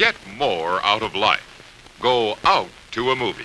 Get more out of life. Go out to a movie.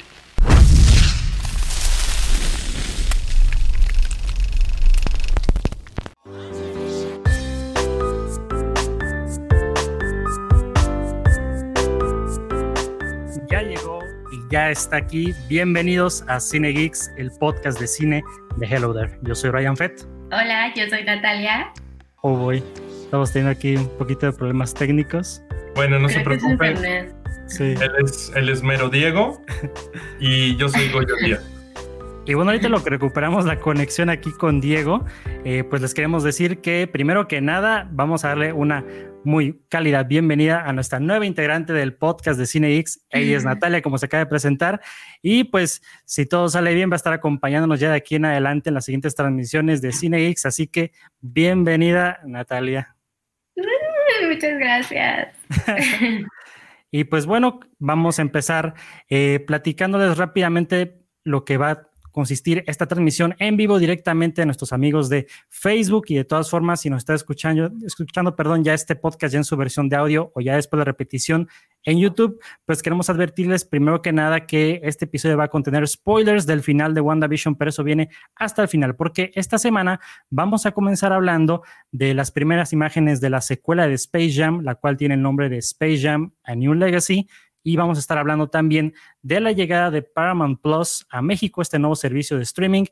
Ya llegó y ya está aquí. Bienvenidos a Cine Geeks, el podcast de cine de Hello There. Yo soy Ryan Fett. Hola, yo soy Natalia. Oh boy, estamos teniendo aquí un poquito de problemas técnicos. Bueno, no se Creo preocupen. Sí. Él es, él es Mero Diego y yo soy Goyo Díaz. Y bueno, ahorita lo que recuperamos la conexión aquí con Diego, eh, pues les queremos decir que primero que nada vamos a darle una muy cálida bienvenida a nuestra nueva integrante del podcast de Cine X. Ella es Natalia, como se acaba de presentar. Y pues si todo sale bien, va a estar acompañándonos ya de aquí en adelante en las siguientes transmisiones de Cine X. Así que bienvenida, Natalia. Muchas gracias. Y pues bueno, vamos a empezar eh, platicándoles rápidamente lo que va consistir esta transmisión en vivo directamente a nuestros amigos de Facebook y de todas formas, si nos está escuchando, escuchando, perdón, ya este podcast ya en su versión de audio o ya después de repetición en YouTube, pues queremos advertirles primero que nada que este episodio va a contener spoilers del final de WandaVision, pero eso viene hasta el final, porque esta semana vamos a comenzar hablando de las primeras imágenes de la secuela de Space Jam, la cual tiene el nombre de Space Jam A New Legacy, y vamos a estar hablando también de la llegada de Paramount Plus a México, este nuevo servicio de streaming.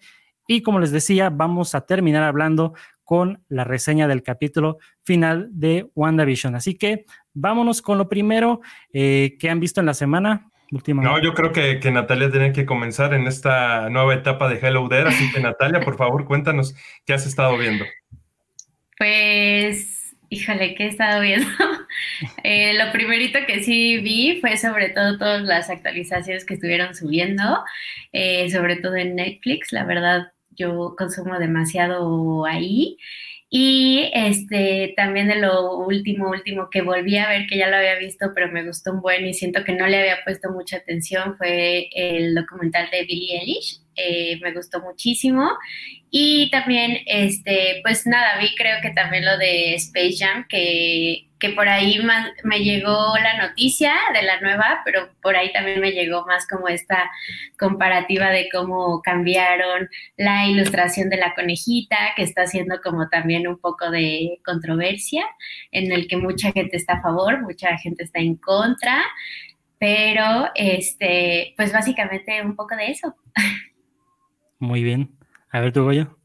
Y como les decía, vamos a terminar hablando con la reseña del capítulo final de WandaVision. Así que vámonos con lo primero eh, que han visto en la semana. No, yo creo que, que Natalia tiene que comenzar en esta nueva etapa de Hello There. Así que Natalia, por favor, cuéntanos qué has estado viendo. Pues, híjole, ¿qué he estado viendo? Eh, lo primerito que sí vi fue sobre todo todas las actualizaciones que estuvieron subiendo, eh, sobre todo en Netflix. La verdad, yo consumo demasiado ahí. Y este también de lo último, último que volví a ver, que ya lo había visto, pero me gustó un buen y siento que no le había puesto mucha atención, fue el documental de Billie Eilish. Eh, me gustó muchísimo. Y también, este, pues nada, vi creo que también lo de Space Jam, que, que por ahí me llegó la noticia de la nueva, pero por ahí también me llegó más como esta comparativa de cómo cambiaron la ilustración de la conejita, que está haciendo como también un poco de controversia, en el que mucha gente está a favor, mucha gente está en contra, pero este, pues básicamente un poco de eso. Muy bien. A ver, tu Goyo.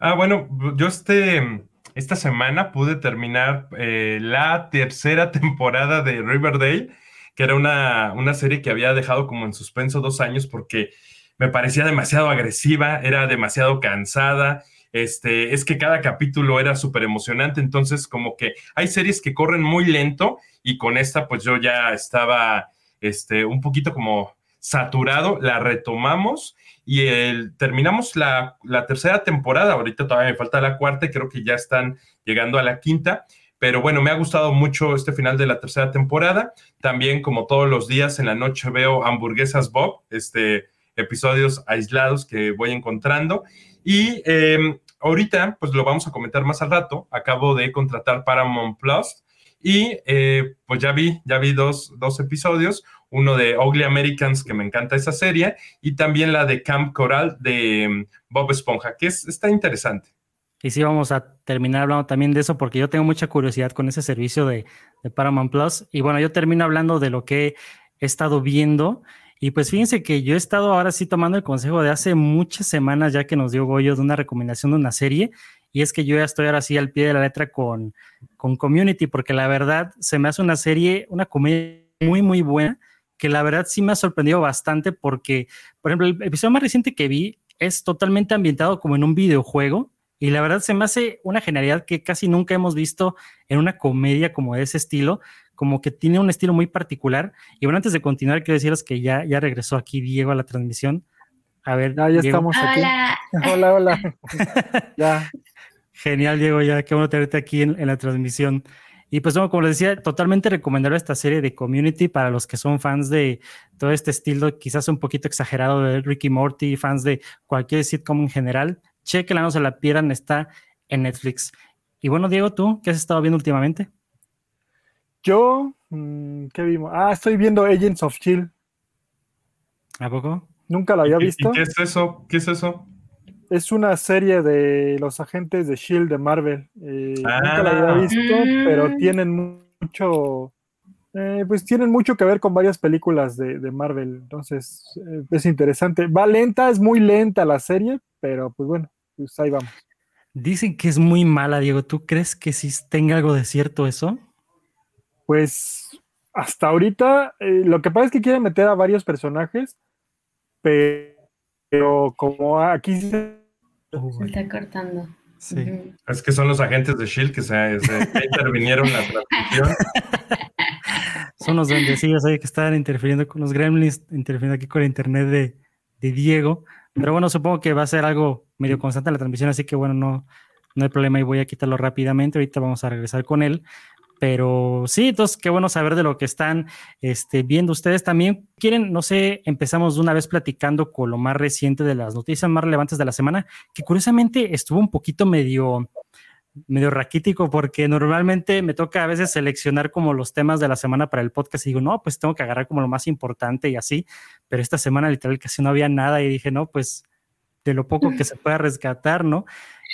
Ah, bueno, yo este, esta semana pude terminar eh, la tercera temporada de Riverdale, que era una, una serie que había dejado como en suspenso dos años porque me parecía demasiado agresiva, era demasiado cansada. Este, es que cada capítulo era súper emocionante, entonces como que hay series que corren muy lento y con esta pues yo ya estaba este, un poquito como saturado, la retomamos y el, terminamos la, tercera temporada, ahorita todavía me falta la cuarta, creo que ya están llegando a la quinta, pero bueno, me ha gustado mucho este final de la tercera temporada, también como todos los días en la noche veo hamburguesas Bob, este, episodios aislados que voy encontrando. Y eh, ahorita pues lo vamos a comentar más al rato, acabo de contratar Paramount Plus y eh, pues ya vi, ya vi dos, dos episodios, uno de Ugly Americans, que me encanta esa serie, y también la de Camp Coral de um, Bob Esponja, que es, está interesante. Y sí, vamos a terminar hablando también de eso, porque yo tengo mucha curiosidad con ese servicio de, de Paramount Plus. Y bueno, yo termino hablando de lo que he estado viendo. Y pues fíjense que yo he estado ahora sí tomando el consejo de hace muchas semanas ya que nos dio Goyo de una recomendación de una serie. Y es que yo ya estoy ahora sí al pie de la letra con, con Community, porque la verdad se me hace una serie, una comedia muy, muy buena que la verdad sí me ha sorprendido bastante porque, por ejemplo, el episodio más reciente que vi es totalmente ambientado como en un videojuego y la verdad se me hace una genialidad que casi nunca hemos visto en una comedia como de ese estilo, como que tiene un estilo muy particular. Y bueno, antes de continuar, quiero deciros que ya, ya regresó aquí Diego a la transmisión. A ver, ya, ya estamos aquí. Hola. Hola, hola. ya. Genial, Diego, ya qué bueno tenerte aquí en, en la transmisión. Y pues bueno, como les decía, totalmente recomendable esta serie de Community para los que son fans de todo este estilo, quizás un poquito exagerado de Ricky Morty, fans de cualquier sitcom en general. Chequenla, no se la pierdan, está en Netflix. Y bueno, Diego, ¿tú qué has estado viendo últimamente? Yo, Mm, ¿Qué vimos? Ah, estoy viendo Agents of Chill. ¿A poco? Nunca la había ¿Y- y visto. ¿Qué es eso? ¿Qué es eso? Es una serie de los agentes de Shield de Marvel. Eh, Nunca la había Ah. visto, Mm. pero tienen mucho, eh, pues tienen mucho que ver con varias películas de, de Marvel. Entonces eh, es interesante. Va lenta, es muy lenta la serie, pero pues bueno, pues ahí vamos. Dicen que es muy mala, Diego. ¿Tú crees que sí tenga algo de cierto eso? Pues hasta ahorita eh, lo que pasa es que quieren meter a varios personajes, pero como aquí se Se está cortando. sí. Es que son los agentes de Shield que se, se- intervinieron en la transmisión. Son los bendecidos ahí que están interfiriendo con los gremlins, interfiriendo aquí con el internet de, de Diego. Pero bueno, supongo que va a ser algo medio constante en la transmisión, así que bueno, no, no hay problema y voy a quitarlo rápidamente. Ahorita vamos a regresar con él. Pero sí, entonces qué bueno saber de lo que están este, viendo ustedes también. Quieren, no sé, empezamos de una vez platicando con lo más reciente de las noticias más relevantes de la semana, que curiosamente estuvo un poquito medio, medio raquítico porque normalmente me toca a veces seleccionar como los temas de la semana para el podcast y digo, no, pues tengo que agarrar como lo más importante y así, pero esta semana literal casi no había nada y dije, no, pues de lo poco que se pueda rescatar, ¿no?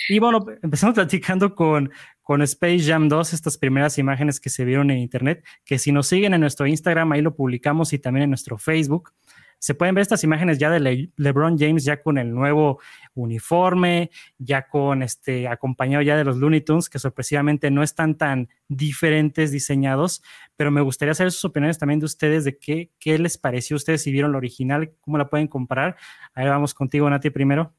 Y bueno, empezamos platicando con, con Space Jam 2, estas primeras imágenes que se vieron en internet, que si nos siguen en nuestro Instagram, ahí lo publicamos y también en nuestro Facebook. Se pueden ver estas imágenes ya de Le- LeBron James ya con el nuevo uniforme, ya con este acompañado ya de los Looney Tunes, que sorpresivamente no están tan diferentes diseñados, pero me gustaría saber sus opiniones también de ustedes de qué, qué les pareció a ustedes si vieron la original, cómo la pueden comparar. Ahí vamos contigo, Nati, primero.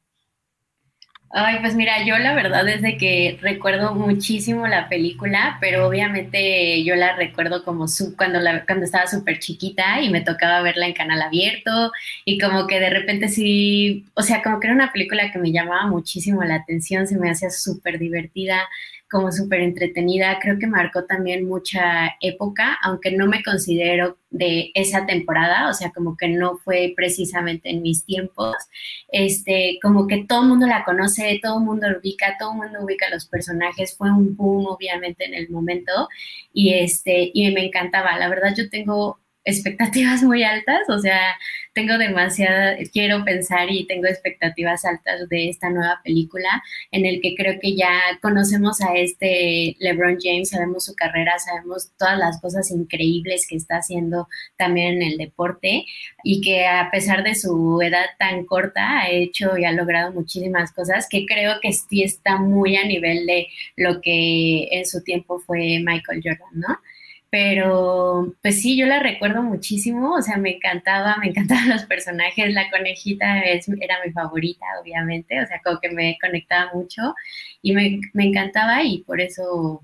Ay, pues mira, yo la verdad es que recuerdo muchísimo la película, pero obviamente yo la recuerdo como su, cuando, la, cuando estaba súper chiquita y me tocaba verla en canal abierto y como que de repente sí, o sea, como que era una película que me llamaba muchísimo la atención, se me hacía súper divertida, como súper entretenida, creo que marcó también mucha época, aunque no me considero de esa temporada, o sea, como que no fue precisamente en mis tiempos, este, como que todo el mundo la conoce, todo el mundo ubica, todo el mundo ubica los personajes, fue un boom obviamente en el momento. Y este, y me encantaba, la verdad yo tengo expectativas muy altas, o sea, tengo demasiada, quiero pensar y tengo expectativas altas de esta nueva película en el que creo que ya conocemos a este LeBron James, sabemos su carrera, sabemos todas las cosas increíbles que está haciendo también en el deporte y que a pesar de su edad tan corta ha hecho y ha logrado muchísimas cosas que creo que sí está muy a nivel de lo que en su tiempo fue Michael Jordan, ¿no? Pero pues sí, yo la recuerdo muchísimo, o sea, me encantaba, me encantaban los personajes, la conejita es, era mi favorita, obviamente, o sea, como que me conectaba mucho y me, me encantaba y por eso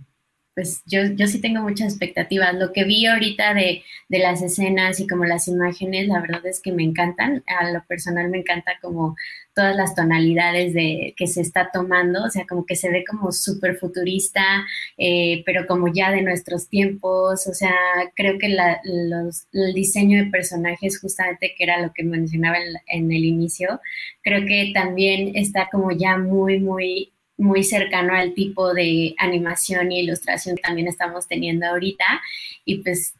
pues yo, yo sí tengo muchas expectativas. Lo que vi ahorita de, de, las escenas y como las imágenes, la verdad es que me encantan. A lo personal me encanta como todas las tonalidades de que se está tomando, o sea, como que se ve como súper futurista, eh, pero como ya de nuestros tiempos, o sea, creo que la, los, el diseño de personajes, justamente que era lo que mencionaba en, el inicio, creo que también está como ya muy, muy muy cercano al tipo de animación y ilustración que también estamos teniendo ahorita. Y pues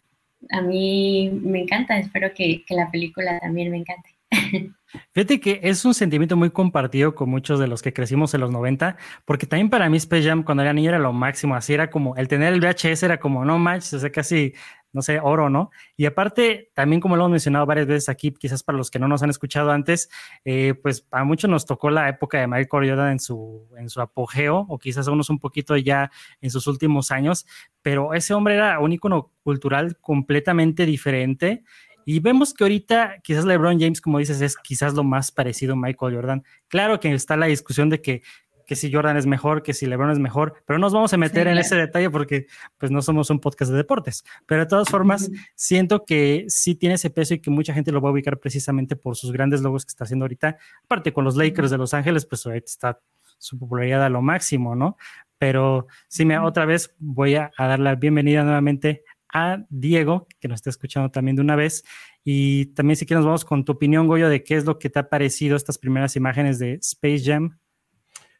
a mí me encanta, espero que la película también me encante. Fíjate que es un sentimiento muy compartido con muchos de los que crecimos en los 90, porque también para mí Space Jam cuando era niño era lo máximo, así era como el tener el VHS era como no manches, o sea, casi no sé, oro, ¿no? Y aparte, también como lo hemos mencionado varias veces aquí, quizás para los que no nos han escuchado antes, eh, pues a muchos nos tocó la época de Michael Jordan en su, en su apogeo, o quizás a unos un poquito ya en sus últimos años, pero ese hombre era un ícono cultural completamente diferente. Y vemos que ahorita quizás LeBron James, como dices, es quizás lo más parecido a Michael Jordan. Claro que está la discusión de que que si Jordan es mejor, que si LeBron es mejor, pero no nos vamos a meter sí, en claro. ese detalle porque pues no somos un podcast de deportes. Pero de todas formas, siento que sí tiene ese peso y que mucha gente lo va a ubicar precisamente por sus grandes logos que está haciendo ahorita. Aparte con los Lakers de Los Ángeles, pues ahorita está su popularidad a lo máximo, ¿no? Pero sí, me, otra vez voy a, a dar la bienvenida nuevamente a Diego, que nos está escuchando también de una vez. Y también si quieres nos vamos con tu opinión, Goyo, de qué es lo que te ha parecido estas primeras imágenes de Space Jam.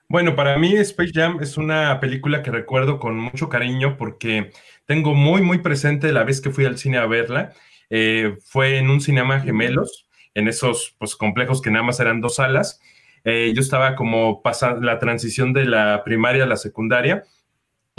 Bueno, para mí Space Jam es una película que recuerdo con mucho cariño porque tengo muy, muy presente la vez que fui al cine a verla. Eh, fue en un cinema gemelos, en esos pues, complejos que nada más eran dos salas. Eh, yo estaba como pasando la transición de la primaria a la secundaria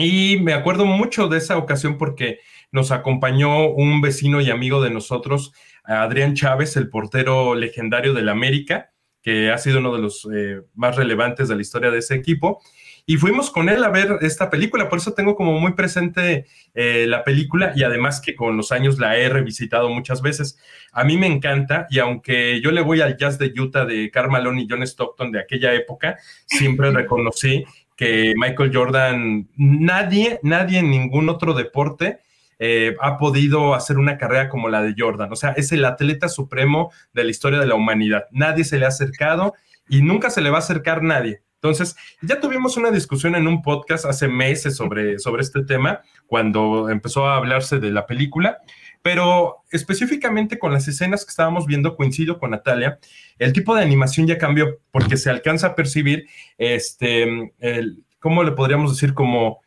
y me acuerdo mucho de esa ocasión porque nos acompañó un vecino y amigo de nosotros, Adrián Chávez, el portero legendario del América que ha sido uno de los eh, más relevantes de la historia de ese equipo. Y fuimos con él a ver esta película, por eso tengo como muy presente eh, la película y además que con los años la he revisitado muchas veces. A mí me encanta y aunque yo le voy al jazz de Utah de Carl y John Stockton de aquella época, siempre reconocí que Michael Jordan, nadie, nadie en ningún otro deporte eh, ha podido hacer una carrera como la de Jordan. O sea, es el atleta supremo de la historia de la humanidad. Nadie se le ha acercado y nunca se le va a acercar nadie. Entonces, ya tuvimos una discusión en un podcast hace meses sobre, sobre este tema, cuando empezó a hablarse de la película, pero específicamente con las escenas que estábamos viendo, coincido con Natalia, el tipo de animación ya cambió porque se alcanza a percibir, este, el, ¿cómo le podríamos decir? Como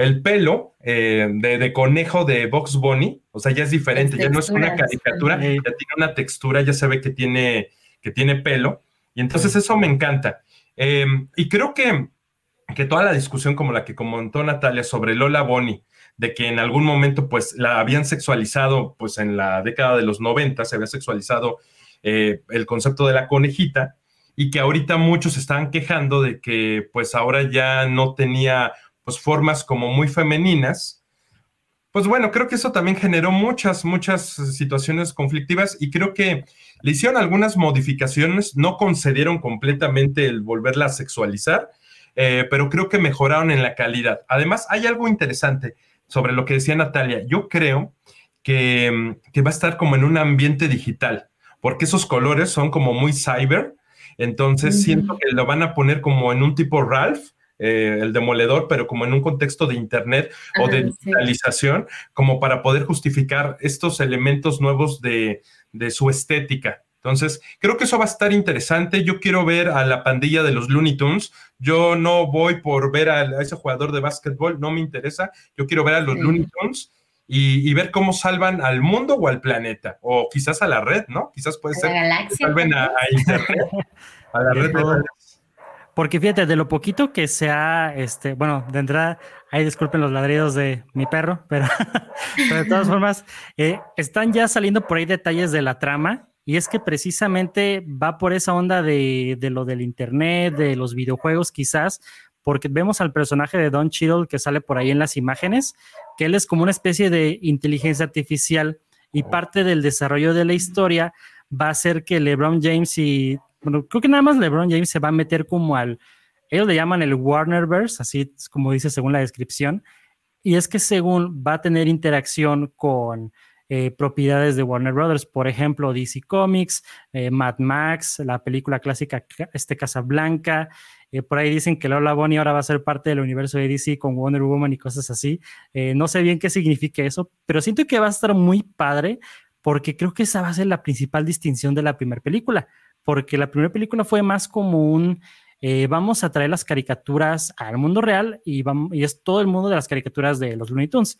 el pelo eh, de, conejo de Box Bunny, o sea, ya es diferente, ya no es una caricatura, ya tiene una textura, ya se ve que tiene, que tiene pelo, y entonces eso me encanta. Em, y creo que, que toda la discusión como la que comentó Natalia sobre Lola Bonnie, de que en algún momento pues la habían sexualizado, pues en la década de los 90 se había sexualizado eh, el concepto de la conejita, y que ahorita muchos estaban quejando de que pues ahora ya no tenía formas como muy femeninas, pues bueno, creo que eso también generó muchas, muchas situaciones conflictivas y creo que le hicieron algunas modificaciones, no concedieron completamente el volverla a sexualizar, eh, pero creo que mejoraron en la calidad. Además, hay algo interesante sobre lo que decía Natalia. Yo creo que, que va a estar como en un ambiente digital, porque esos colores son como muy cyber, entonces siento que lo van a poner como en un tipo Ralph, eh, el demoledor, pero como en un contexto de Internet o de digitalización, como para poder justificar estos elementos nuevos de, su estética. Entonces, creo que eso va a estar interesante. Yo quiero ver a la pandilla de los Looney Tunes. Yo no voy por ver a, ese jugador de básquetbol, no me interesa. Yo quiero ver a los Looney Tunes y, ver cómo salvan al mundo o al planeta, o quizás a la red, ¿no? Quizás puede ser que salven a, Internet, a la red de porque fíjate, de lo poquito que se ha, este, bueno, de entrada, ahí disculpen los ladridos de mi perro, pero, de todas formas, eh, están ya saliendo por ahí detalles de la trama. Y es que precisamente va por esa onda de, de lo del internet, de los videojuegos, quizás, porque vemos al personaje de Don Cheadle que sale por ahí en las imágenes, que él es como una especie de inteligencia artificial y parte del desarrollo de la historia va a ser que LeBron James y bueno, creo que nada más LeBron James se va a meter como al, ellos le llaman el Warnerverse, así como dice según la descripción, y es que según va a tener interacción con eh, propiedades de Warner Brothers, por ejemplo, DC Comics, eh, Mad Max, la película clásica este Casablanca, eh, por ahí dicen que Lola Bonnie ahora va a ser parte del universo de DC con Wonder Woman y cosas así. no sé bien qué significa eso, pero siento que va a estar muy padre porque creo que esa va a ser la principal distinción de la primera película porque la primera película fue más como un, eh, vamos a traer las caricaturas al mundo real y, es todo el mundo de las caricaturas de los Looney Tunes.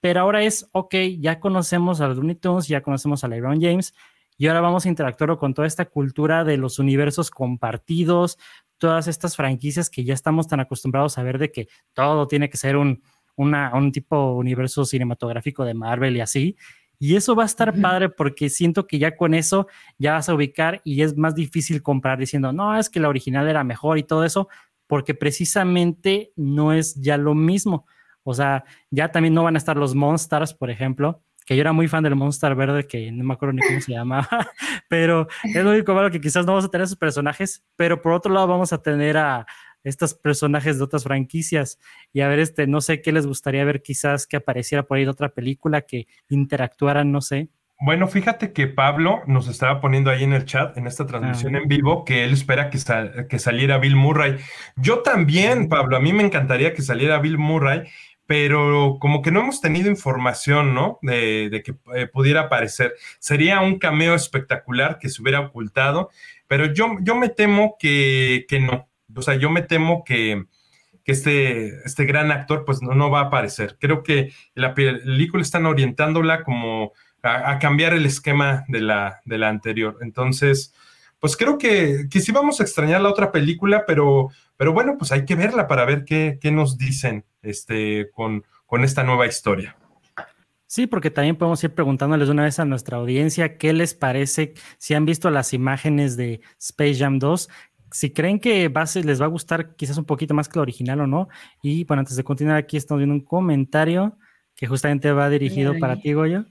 Pero ahora es, ok, ya conocemos a los Looney Tunes, ya conocemos a LeBron James, y ahora vamos a interactuar con toda esta cultura de los universos compartidos, todas estas franquicias que ya estamos tan acostumbrados a ver de que todo tiene que ser un, un tipo universo cinematográfico de Marvel y así. Y eso va a estar padre porque siento que ya con eso ya vas a ubicar y es más difícil comprar diciendo, no, es que la original era mejor y todo eso, porque precisamente no es ya lo mismo. O sea, ya también no van a estar los Monsters, por ejemplo, que yo era muy fan del Monster Verde, que no me acuerdo ni cómo se llamaba, pero es lo único malo que quizás no vamos a tener esos personajes, pero por otro lado vamos a tener a, estos personajes de otras franquicias. Y a ver, este, no sé qué les gustaría ver quizás que apareciera por ahí de otra película, que interactuaran, no sé. Bueno, fíjate que Pablo nos estaba poniendo ahí en el chat, en esta transmisión ah. en vivo, que él espera que, que saliera Bill Murray. Yo también, Pablo, a mí me encantaría que saliera Bill Murray, pero como que no hemos tenido información, ¿no? De, que eh, pudiera aparecer. Sería un cameo espectacular que se hubiera ocultado, pero yo, yo me temo que, que no, O sea, yo me temo que, este, este gran actor pues no, no va a aparecer. Creo que la película están orientándola como a, cambiar el esquema de la, de la anterior. Entonces, pues creo que, que sí vamos a extrañar la otra película, pero, pero bueno, pues hay que verla para ver qué, qué nos dicen este, con, con esta nueva historia. Sí, porque también podemos ir preguntándoles una vez a nuestra audiencia qué les parece, si han visto las imágenes de Space Jam 2, si creen que va les va a gustar quizás un poquito más que lo original o no. Y bueno, antes de continuar aquí estamos viendo un comentario que justamente va dirigido para ti, Goyo.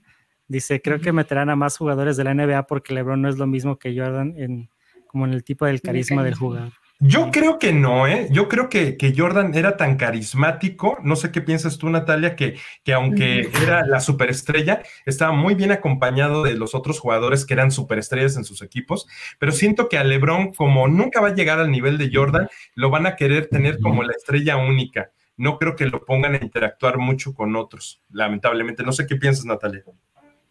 Dice, creo que meterán a más jugadores de la NBA porque LeBron no es lo mismo que Jordan en, como en el tipo del carisma del jugador. Yo creo que no, ¿eh? Yo creo que, Jordan era tan carismático, no sé qué piensas tú, Natalia, que, que aunque era la superestrella, estaba muy bien acompañado de los otros jugadores que eran superestrellas en sus equipos, pero siento que a LeBron, como nunca va a llegar al nivel de Jordan, lo van a querer tener como la estrella única. No creo que lo pongan a interactuar mucho con otros, lamentablemente. No sé qué piensas, Natalia.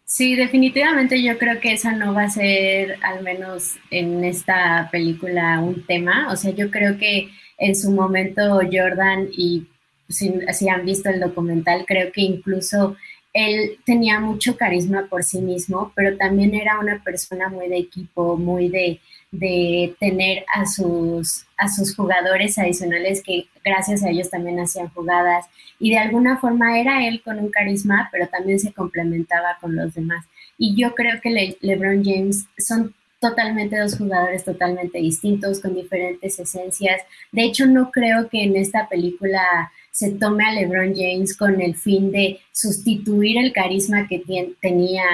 Sí, definitivamente yo creo que esa no va a ser, al menos en esta película, un tema. O sea, yo creo que en su momento Jordan, y si, si han visto el documental, creo que incluso él tenía mucho carisma por sí mismo, pero también era una persona muy de equipo, muy de, de tener a sus, a sus jugadores adicionales que gracias a ellos también hacían jugadas y de alguna forma era él con un carisma, pero también se complementaba con los demás. Y yo creo que LeBron James son totalmente dos jugadores totalmente distintos, con diferentes esencias. De hecho, no creo que en esta película se tome a LeBron James con el fin de sustituir el carisma que tenía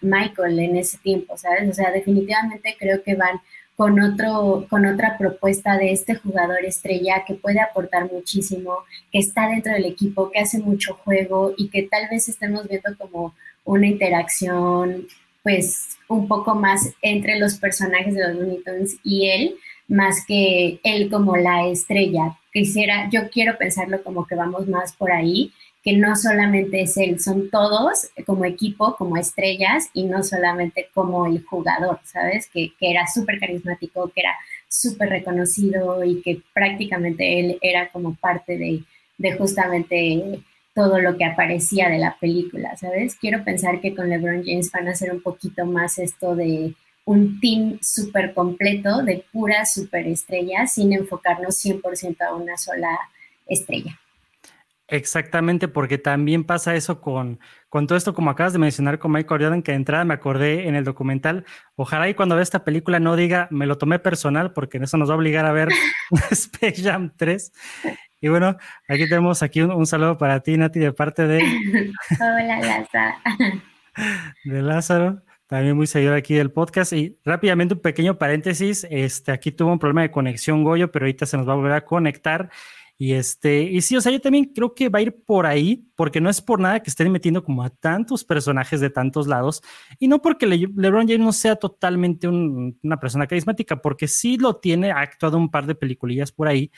Michael en ese tiempo, ¿sabes? O sea, definitivamente creo que van con, otro, con otra propuesta de este jugador estrella que puede aportar muchísimo, que está dentro del equipo, que hace mucho juego y que tal vez estemos viendo como una interacción pues un poco más entre los personajes de los Looney Tunes y él, más que él como la estrella. Quisiera, yo quiero pensarlo como que vamos más por ahí, que no solamente es él, son todos como equipo, como estrellas y no solamente como el jugador, ¿sabes? Que, era súper carismático, que era súper reconocido y que prácticamente él era como parte de, de justamente todo lo que aparecía de la película, ¿sabes? Quiero pensar que con LeBron James van a hacer un poquito más esto de un team súper completo de puras superestrellas sin enfocarnos 100% a una sola estrella. Exactamente, porque también pasa eso con, con todo esto, como acabas de mencionar con Michael Jordan, que de entrada me acordé en el documental. Ojalá y cuando vea esta película no diga, me lo tomé personal, porque eso nos va a obligar a ver Space Jam 3. Y bueno, aquí tenemos aquí un, saludo para ti, Nati, de parte de... Hola, Lázaro. De Lázaro también muy seguidor aquí del podcast. Y rápidamente un pequeño paréntesis, este, aquí tuvo un problema de conexión Goyo, pero ahorita se nos va a volver a conectar. Y este, y sí, o sea, yo también creo que va a ir por ahí, porque no es por nada que estén metiendo como a tantos personajes de tantos lados, y no porque LeBron James no sea totalmente una persona carismática, porque sí lo tiene, ha actuado un par de peliculillas por ahí,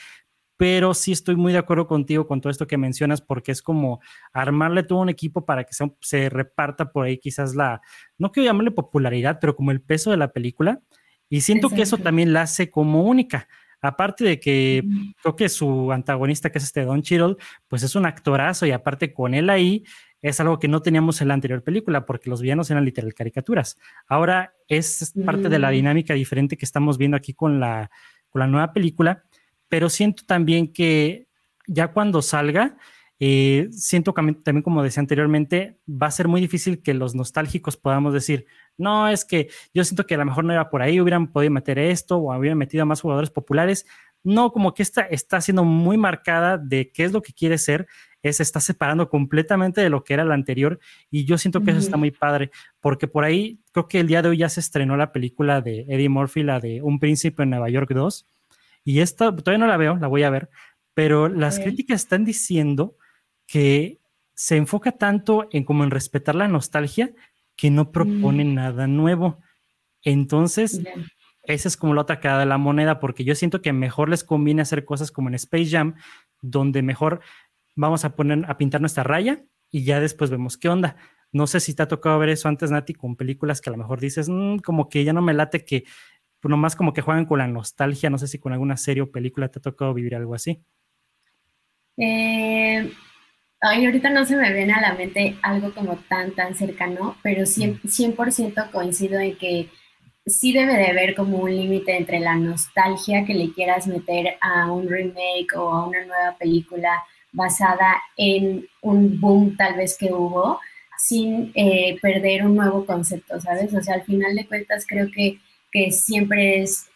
pero sí estoy muy de acuerdo contigo con todo esto que mencionas, porque es como armarle todo un equipo para que se, reparta por ahí quizás la, no quiero llamarle popularidad, pero como el peso de la película. Y siento que eso también la hace como única. Aparte de que creo que su antagonista, que es este Don Cheadle, pues es un actorazo y aparte con él ahí es algo que no teníamos en la anterior película porque los villanos eran literal caricaturas. Ahora es parte de la mm. dinámica diferente que estamos viendo aquí con la, con la nueva película pero siento también que ya cuando salga, eh, siento también, como decía anteriormente, va a ser muy difícil que los nostálgicos podamos decir, no, es que yo siento que a lo mejor no era por ahí, hubieran podido meter esto o hubieran metido a más jugadores populares. No, como que esta está siendo muy marcada de qué es lo que quiere ser, es, se está separando completamente de lo que era la anterior y yo siento que eso está muy padre, porque por ahí creo que el día de hoy ya se estrenó la película de Eddie Murphy, la de Un Príncipe en Nueva York 2, y esta todavía no la veo, la voy a ver, pero las críticas están diciendo que se enfoca tanto en como en respetar la nostalgia que no propone mm. nada nuevo. Entonces, esa es como la otra cara de la moneda, porque yo siento que mejor les conviene hacer cosas como en Space Jam, donde mejor vamos a poner a pintar nuestra raya y ya después vemos qué onda. No sé si te ha tocado ver eso antes, Nati, con películas que a lo mejor dices, mm, como que ya no me late que pues nomás como que juegan con la nostalgia. No sé si con alguna serie o película te ha tocado vivir algo así. Eh, ay, ahorita no se me viene a la mente algo como tan, tan cercano, pero 100%, 100% coincido en que sí debe de haber como un límite entre la nostalgia que le quieras meter a un remake o a una nueva película basada en un boom tal vez que hubo, sin eh, perder un nuevo concepto, ¿sabes? O sea, al final de cuentas creo que, que siempre es,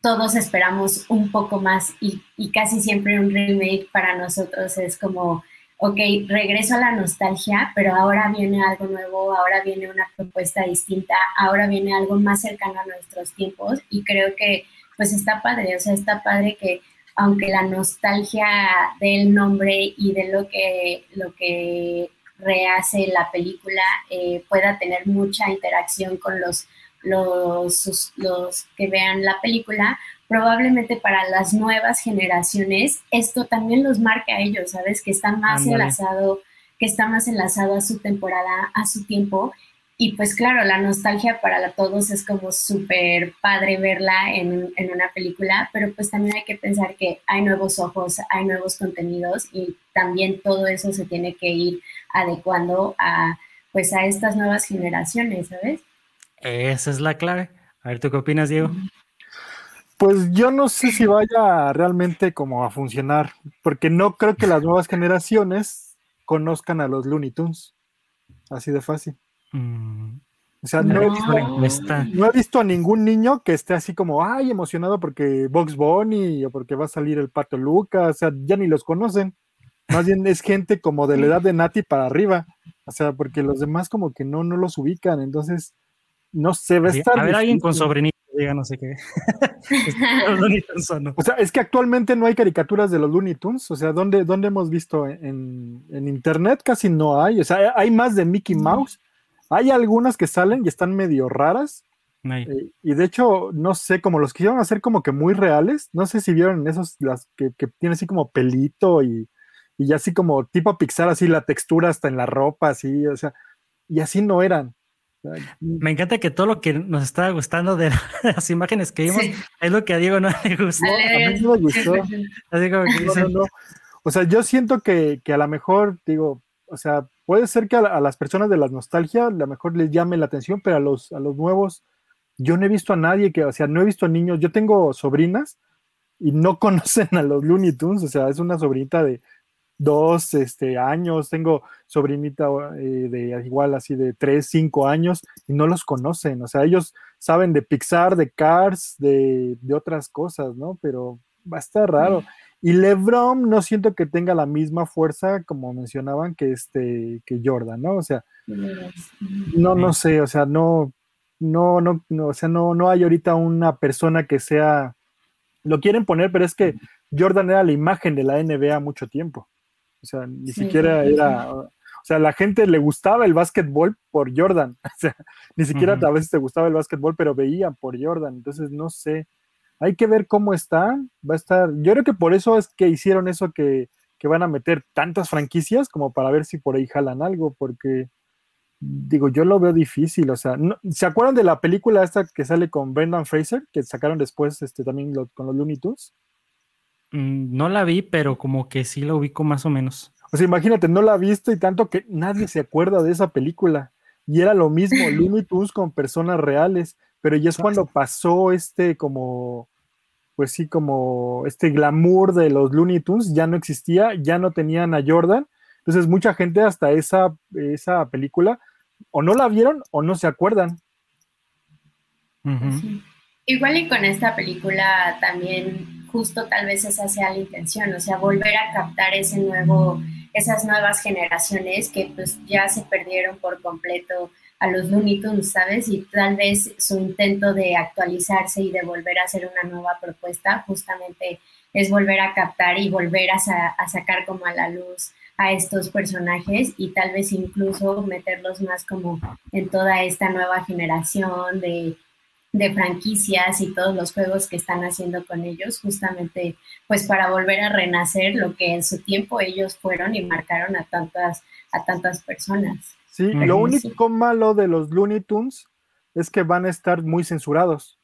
todos esperamos un poco más y, casi siempre un remake para nosotros es como ok, regreso a la nostalgia, pero ahora viene algo nuevo, ahora viene una propuesta distinta, ahora viene algo más cercano a nuestros tiempos y creo que pues está padre, o sea, está padre que aunque la nostalgia del nombre y de lo que, lo que rehace la película eh, pueda tener mucha interacción con los, los, los que vean la película, probablemente para las nuevas generaciones esto también los marca a ellos, ¿sabes? Que está más enlazado, que está más enlazado a su temporada, a su tiempo. Y pues claro, la nostalgia para todos es como súper padre verla en, en, una película, pero pues también hay que pensar que hay nuevos ojos, hay nuevos contenidos y también todo eso se tiene que ir adecuando a pues a estas nuevas generaciones, ¿sabes? Esa es la clave. A ver, ¿tú qué opinas, Diego? Pues yo no sé si vaya realmente como a funcionar, porque no creo que las nuevas generaciones conozcan a los Looney Tunes. Así de fácil. Mm. O sea, no, he visto a ningún niño que esté así como, ay, emocionado porque Box Bunny o porque va a salir el Pato Lucas, o sea, ya ni los conocen. Más bien es gente como de la edad de Nati para arriba. O sea, porque los demás como que no, no los ubican. Entonces, no sé, va a estar. A ver, alguien con sobrinito diga no sé qué. o sea, es que actualmente no hay caricaturas de los Looney Tunes. O sea, ¿dónde, dónde hemos visto? En, internet casi no hay. O sea, hay más de Mickey Mouse. Hay algunas que salen y están medio raras. Eh, y de hecho, no sé, como los quisieron hacer como que muy reales. No sé si vieron esos, las que, que tienen así como pelito y, y así como tipo Pixar, así la textura hasta en la ropa, así, o sea, y así no eran. Me encanta que todo lo que nos estaba gustando de las imágenes que vimos es lo que a Diego no le gustó. A mí no me gustó. O sea, yo siento que, a lo mejor, digo, o sea, puede ser que a, las personas de la nostalgia a lo mejor les llame la atención, pero a los, a los nuevos, yo no he visto a nadie que, o sea, no he visto niños, yo tengo sobrinas y no conocen a los Looney Tunes, o sea, es una sobrinita de dos este, años, tengo sobrinita eh, de igual así de tres, cinco años y no los conocen, o sea, ellos saben de Pixar, de Cars, de, otras cosas, ¿no? Pero va a estar raro. Y LeBron no siento que tenga la misma fuerza como mencionaban que este que Jordan, ¿no? O sea, no no sé, o sea, no no no, no o sea, no no hay ahorita una persona que sea lo quieren poner, pero es que Jordan era la imagen de la NBA mucho tiempo. O sea, ni siquiera era. O sea, a la gente le gustaba el básquetbol por Jordan. O sea, ni siquiera a veces te gustaba el básquetbol, pero veían por Jordan. Entonces, no sé. Hay que ver cómo está. Va a estar. Yo creo que por eso es que hicieron eso que, que van a meter tantas franquicias como para ver si por ahí jalan algo, porque digo, yo lo veo difícil, o sea, ¿se acuerdan de la película esta que sale con Brendan Fraser, que sacaron después este, también con los Looney Tunes? Mm, no la vi, pero como que sí la ubico más o menos. O sea, imagínate, no la he visto y tanto que nadie se acuerda de esa película. Y era lo mismo, Looney Tunes con personas reales, pero ya es cuando pasó este como, pues sí, como este glamour de los Looney Tunes, ya no existía, ya no tenían a Jordan. Entonces mucha gente hasta esa, esa película o no la vieron o no se acuerdan. Igual y con esta película también justo tal vez esa sea la intención, o sea, volver a captar ese nuevo, esas nuevas generaciones que pues ya se perdieron por completo a los Looney Tunes, ¿sabes? Y tal vez su intento de actualizarse y de volver a hacer una nueva propuesta justamente es volver a captar y volver a, a sacar como a la luz a estos personajes y tal vez incluso meterlos más como en toda esta nueva generación de de franquicias y todos los juegos que están haciendo con ellos, justamente pues para volver a renacer lo que en su tiempo ellos fueron y marcaron a tantas, a tantas personas. Sí, lo único malo de los Looney Tunes es que van a estar muy censurados.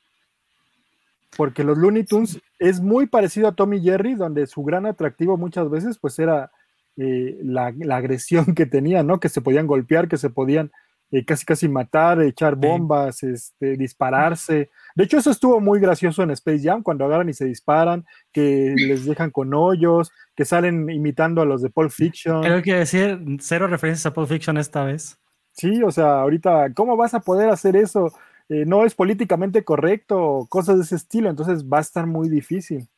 porque los Looney Tunes es muy parecido a Tommy Jerry, donde su gran atractivo muchas veces pues era eh, la, la, agresión que tenían, ¿no? Que se podían golpear, que se podían eh, casi casi matar, echar bombas, este, dispararse. De hecho, eso estuvo muy gracioso en Space Jam, cuando agarran y se disparan, que les dejan con hoyos, que salen imitando a los de Pulp Fiction. Creo que decir, cero referencias a Pulp Fiction esta vez. Sí, o sea, ahorita, ¿cómo vas a poder hacer eso? Eh, no es políticamente correcto, cosas de ese estilo, entonces va a estar muy difícil.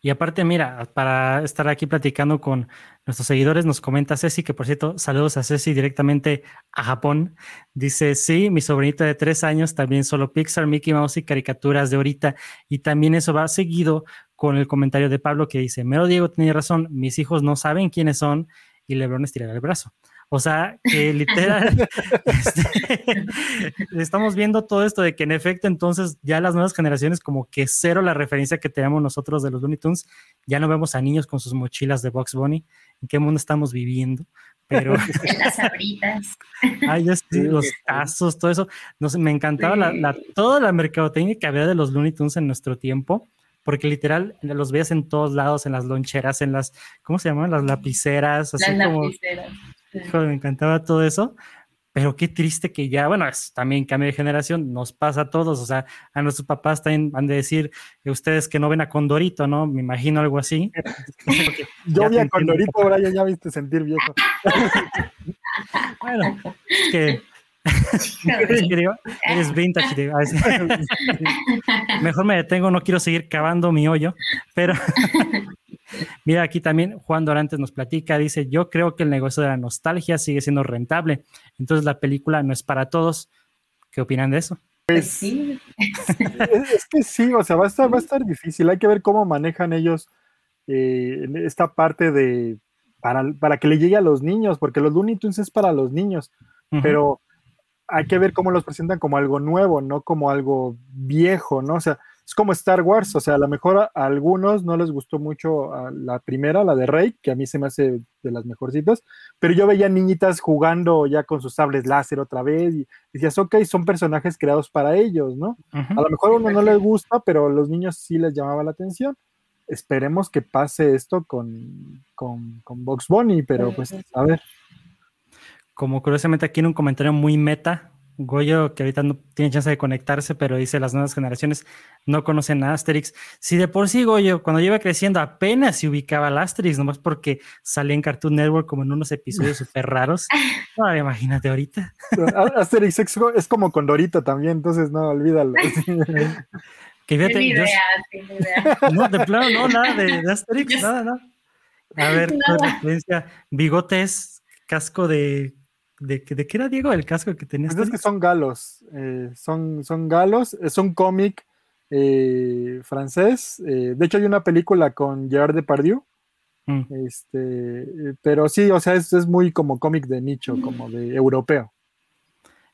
Y aparte, mira, para estar aquí platicando con nuestros seguidores, nos comenta Ceci, que por cierto, saludos a Ceci directamente a Japón. Dice, sí, mi sobrinita de tres años también solo Pixar, Mickey Mouse y caricaturas de ahorita. Y también eso va seguido con el comentario de Pablo que dice, Mero Diego tenía razón, mis hijos no saben quiénes son y Lebron estirará el brazo. O sea, que literal, este, estamos viendo todo esto de que en efecto entonces ya las nuevas generaciones como que cero la referencia que tenemos nosotros de los Looney Tunes, ya no vemos a niños con sus mochilas de Box Bunny, ¿en qué mundo estamos viviendo? Pero... las abritas. Ay, sí, los casos, todo eso. No sé, me encantaba la, la, toda la mercadotecnia que había de los Looney Tunes en nuestro tiempo porque literal los veías en todos lados, en las loncheras, en las, ¿cómo se llaman? Las lapiceras, así las como... lapiceras. Me encantaba todo eso, pero qué triste que ya, bueno, es también cambio de generación, nos pasa a todos, o sea, a nuestros papás también han de decir que ustedes que no ven a Condorito, ¿no? Me imagino algo así. Yo vi a Condorito, ahora ya, ya viste sentir viejo. bueno, es que Eres vintage. Mejor me detengo, no quiero seguir cavando mi hoyo. Pero mira, aquí también Juan Dorantes nos platica, dice, yo creo que el negocio de la nostalgia sigue siendo rentable. Entonces la película no es para todos. ¿Qué opinan de eso? Pues sí. Es, que sí, o sea, va a estar, va a estar difícil. Hay que ver cómo manejan ellos eh, esta parte de para, para, que le llegue a los niños, porque los Looney Tunes es para los niños, uh -huh. pero hay que ver cómo los presentan como algo nuevo, no como algo viejo, ¿no? O sea, es como Star Wars, o sea, a lo mejor a, algunos no les gustó mucho la primera, la de Rey, que a mí se me hace de las mejorcitas, pero yo veía niñitas jugando ya con sus sables láser otra vez y decías, ok, son personajes creados para ellos, ¿no? Uh -huh. A lo mejor a uno no les gusta, pero a los niños sí les llamaba la atención. Esperemos que pase esto con, con, con Box Bunny, pero pues a ver como curiosamente aquí en un comentario muy meta, Goyo, que ahorita no tiene chance de conectarse, pero dice las nuevas generaciones no conocen a Asterix. Si de por sí Goyo, cuando iba creciendo, apenas se ubicaba al Asterix, nomás porque salía en Cartoon Network como en unos episodios súper raros. No, imagínate ahorita. Asterix es como con Dorito también, entonces no, olvídalo. que fíjate, idea, yo, idea. No, de plano, no, nada de, de Asterix, yo, nada, nada. A ver, no. referencia, bigotes, casco de ¿De, ¿De, qué era Diego el casco que tenías? Pues es que son galos, eh, son, son galos, es un cómic eh, francés. Eh, de hecho, hay una película con Gerard Depardieu. Mm. Este, pero sí, o sea, es, es muy como cómic de nicho, como de europeo.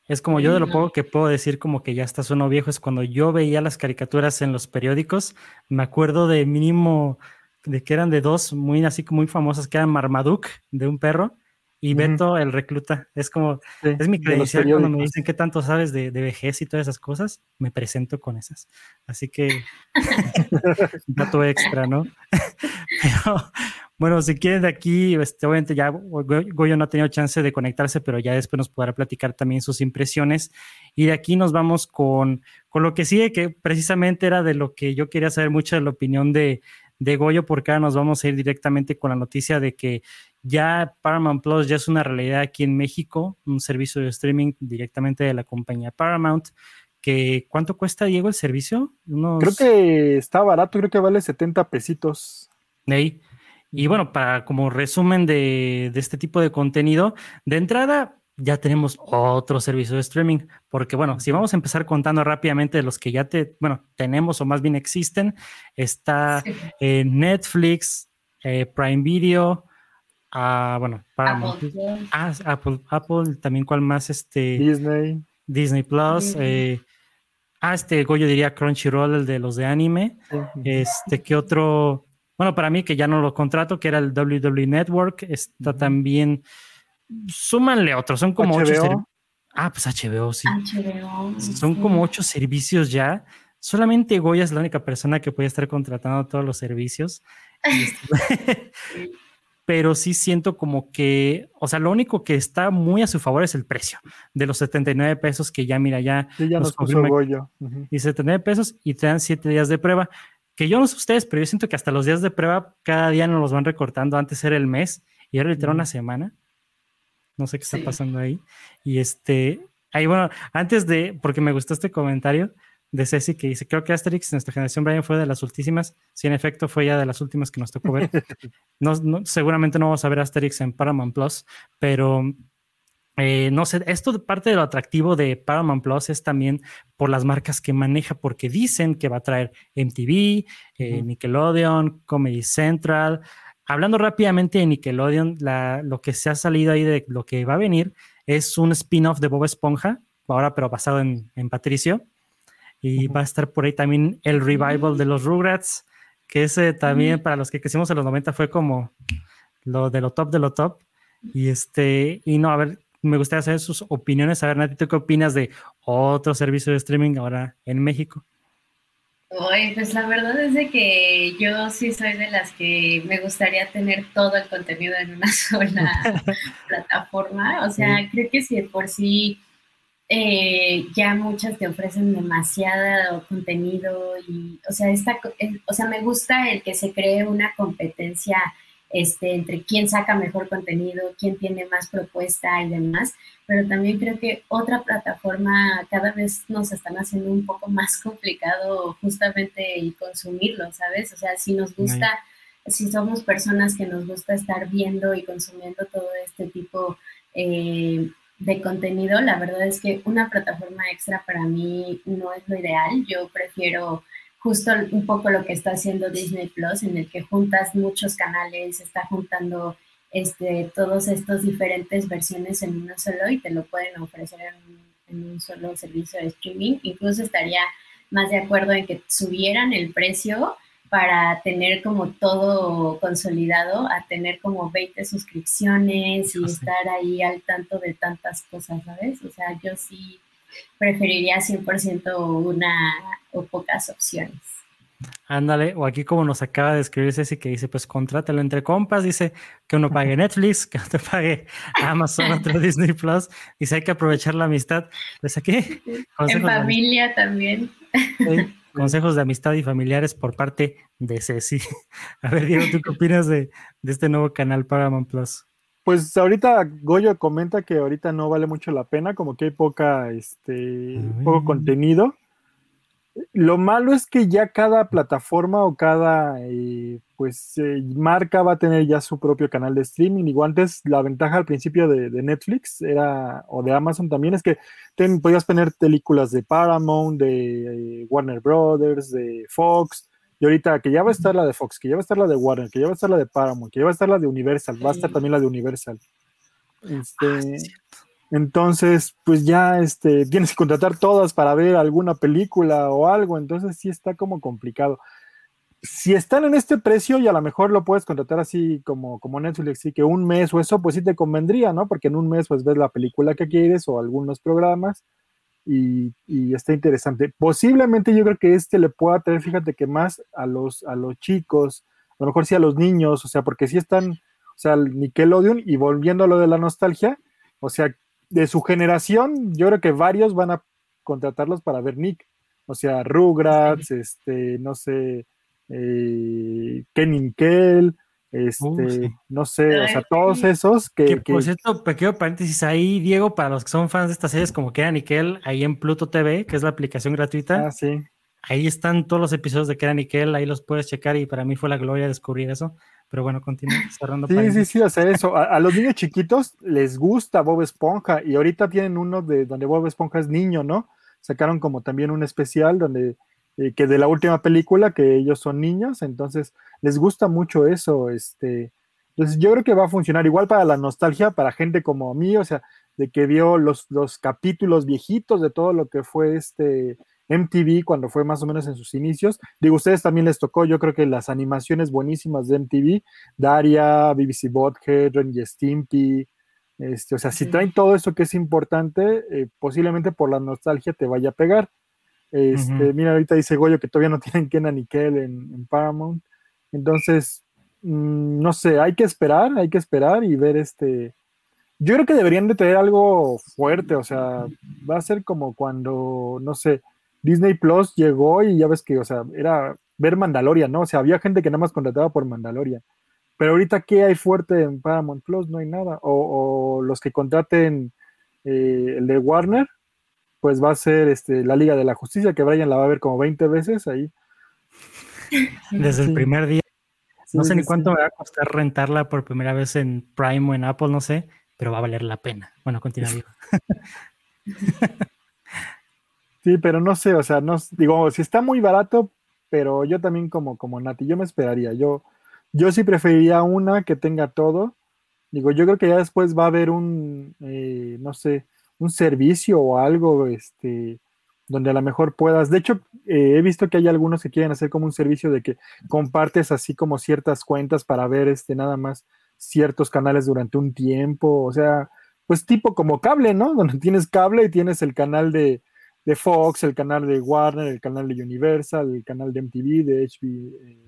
Es como yo de lo poco que puedo decir como que ya está sueno viejo, es cuando yo veía las caricaturas en los periódicos, me acuerdo de mínimo de que eran de dos muy así muy famosas, que eran Marmaduke, de un perro, y Beto, uh -huh. el recluta, es como, sí, es mi credencial cuando me dicen qué tanto sabes de, de, vejez y todas esas cosas, me presento con esas. Así que, dato extra, ¿no? pero, bueno, si quieren de aquí, este, obviamente ya Goyo no ha tenido chance de conectarse, pero ya después nos podrá platicar también sus impresiones. Y de aquí nos vamos con, con lo que sigue, que precisamente era de lo que yo quería saber mucho de la opinión de, de Goyo, porque ahora nos vamos a ir directamente con la noticia de que ya Paramount Plus ya es una realidad aquí en México, un servicio de streaming directamente de la compañía Paramount. Que, ¿Cuánto cuesta, Diego, el servicio? Unos... Creo que está barato, creo que vale 70 pesitos. Hey. Y bueno, para como resumen de, de este tipo de contenido, de entrada ya tenemos otro servicio de streaming, porque bueno, si vamos a empezar contando rápidamente de los que ya te, bueno, tenemos o más bien existen, está sí. eh, Netflix, eh, Prime Video, uh, bueno, Apple. Ah, Apple, Apple, también cuál más, este... Disney. Disney Plus, Disney. Eh, ah, este, Goyo diría Crunchyroll, el de los de anime, sí. este, ¿qué otro? Bueno, para mí que ya no lo contrato, que era el WWE Network, está también súmanle otros, son como HBO. ocho. Ah, pues HBO, sí. HBO. Son sí. como ocho servicios ya. solamente Goya es la única persona que puede estar contratando todos los servicios. Pero sí siento como que, o sea, lo único que está muy a su favor es el precio de los 79 pesos que ya, mira, ya, Sí, ya nos puso Goyo. Ujú. y 79 pesos y te dan 7 días de prueba. Que yo no sé ustedes, pero yo siento que hasta los días de prueba cada día nos los van recortando. Antes era el mes y ahora literal Ujú. una semana. No sé qué está Sí. pasando ahí. Y este, ahí bueno, antes de, porque me gustó este comentario de Ceci que dice, creo que Asterix, nuestra generación, Brian, fue de las últimas. Sí, en efecto, fue ya de las últimas que nos tocó ver. No, no- seguramente no vamos a ver Asterix en Paramount Plus, pero eh, no sé, esto de parte de lo atractivo de Paramount Plus es también por las marcas que maneja, porque dicen que va a traer MTV, eh. Nickelodeon, Comedy Central. Hablando rápidamente de Nickelodeon, la- lo que se ha salido ahí de lo que va a venir es un spin-off de Bob Esponja, ahora pero basado en, en Patricio. Y va a estar por ahí también el revival de los Rugrats, que ese también para los que crecimos en los 90 fue como lo de lo top de lo top. Y este, y no, a ver, me gustaría saber sus opiniones. A ver, Nati, ¿tú qué opinas de otro servicio de streaming ahora en México? Ay, pues la verdad es de que yo sí soy de las que me gustaría tener todo el contenido en una sola plataforma. O sea, creo que si de por sí eh, ya muchas te ofrecen demasiado contenido y, o sea, esta, eh, o sea, me gusta el que se cree una competencia este, entre quién saca mejor contenido, quién tiene más propuesta y demás, pero también creo que otra plataforma cada vez nos están haciendo un poco más complicado justamente el consumirlo, ¿sabes? O sea, si nos gusta, si somos personas que nos gusta estar viendo y consumiendo todo este tipo eh, de contenido, la verdad es que una plataforma extra para mí no es lo ideal. Yo prefiero justo un poco lo que está haciendo Disney Plus, en el que juntas muchos canales, está juntando este, todos estos diferentes versiones en uno solo y te lo pueden ofrecer en, en un solo servicio de streaming. Incluso estaría más de acuerdo en que subieran el precio para tener como todo consolidado, a tener como 20 suscripciones y Sí. estar ahí al tanto de tantas cosas, ¿sabes? O sea, yo sí preferiría 100% una o pocas opciones. Ándale, o aquí como nos acaba de escribir Ceci que dice, pues contrátalo entre compas, dice que uno pague Netflix, que otro pague Amazon, otro Disney Plus, dice hay que aprovechar la amistad. Pues aquí, En familia también. amistad, consejos de amistad y familiares por parte de Ceci. A ver, Diego, ¿tú qué opinas de, de este nuevo canal Paramount Plus? Pues ahorita Goyo comenta que ahorita no vale mucho la pena, como que hay poca, este, poco Mm. contenido. Lo malo es que ya cada plataforma o cada eh, pues eh, marca va a tener ya su propio canal de streaming. Igual antes la ventaja al principio de, de Netflix era, o de Amazon también, es que ten- podías tener películas de Paramount, de eh, Warner Brothers, de Fox. Y ahorita que ya va a estar la de Fox, que ya va a estar la de Warner, que ya va a estar la de Paramount, que ya va a estar la de Universal, va a estar también la de Universal. Este, Ah, cierto. Entonces, pues ya este, tienes que contratar todas para ver alguna película o algo, entonces sí está como complicado. Si están en este precio y a lo mejor lo puedes contratar así como, como Netflix, sí que un mes o eso, pues sí te convendría, ¿no? Porque en un mes pues ves la película que quieres o algunos programas y, y está interesante. Posiblemente yo creo que este le pueda traer, fíjate que más a los, a los chicos, a lo mejor sí a los niños, o sea, porque sí están, o sea, el Nickelodeon y volviendo a lo de la nostalgia, o sea, de su generación, yo creo que varios van a contratarlos para ver Nick. O sea, Rugrats, este, no sé, eh, Kenny Nickel, este, Uh, sí. no sé, o sea, todos esos que, Que que- por cierto, pequeño paréntesis ahí, Diego, para los que son fans de estas series como Kera Nickel, ahí en Pluto TV, que es la aplicación gratuita, ah, sí. ahí están todos los episodios de Kera Nickel, ahí los puedes checar y para mí fue la gloria descubrir eso. Pero bueno, continúa cerrando Sí, sí, sí, o sea, eso. A, a los niños chiquitos les gusta Bob Esponja y ahorita tienen uno de donde Bob Esponja es niño, ¿no? Sacaron como también un especial donde eh, que de la última película que ellos son niños, entonces les gusta mucho eso, este. Entonces yo creo que va a funcionar igual para la nostalgia, para gente como mí, o sea, de que vio los, los capítulos viejitos de todo lo que fue este MTV cuando fue más o menos en sus inicios. Digo, ustedes también les tocó, yo creo que las animaciones buenísimas de MTV, Daria, BBC Bothead, Ren y Stimpy. Este, o sea, si traen todo eso que es importante, eh, posiblemente por la nostalgia te vaya a pegar. Este, Mira, ahorita dice Goyo que todavía no tienen Kenan y Kel en, Paramount. Entonces, mm, no sé, hay que esperar, hay que esperar y ver este. Yo creo que deberían de tener algo fuerte, o sea, va a ser como cuando, no sé, Disney Plus llegó y ya ves que, o sea, era ver Mandalorian, ¿no? O sea, había gente que nada más contrataba por Mandalorian. Pero ahorita, ¿qué hay fuerte en Paramount Plus? No hay nada. O, los que contraten eh, el de Warner, pues va a ser este, la Liga de la Justicia, que Brian la va a ver como 20 veces ahí. Desde el primer día. No sé ni cuánto me va a costar rentarla por primera vez en Prime o en Apple, no sé, pero va a valer la pena. Bueno, continúa. sí, pero no sé, o sea, no, digo, si está muy barato, pero yo también como, como Nati, yo me esperaría. Yo, yo sí preferiría una que tenga todo. Digo, yo creo que ya después va a haber un, eh, no sé, un servicio o algo, este, donde a lo mejor puedas. De hecho, eh, he visto que hay algunos que quieren hacer como un servicio de que compartes así como ciertas cuentas para ver este nada más ciertos canales durante un tiempo. O sea, pues tipo como cable, ¿no? Donde tienes cable y tienes el canal de, de Fox, el canal de Warner, el canal de Universal, el canal de MTV, de HBO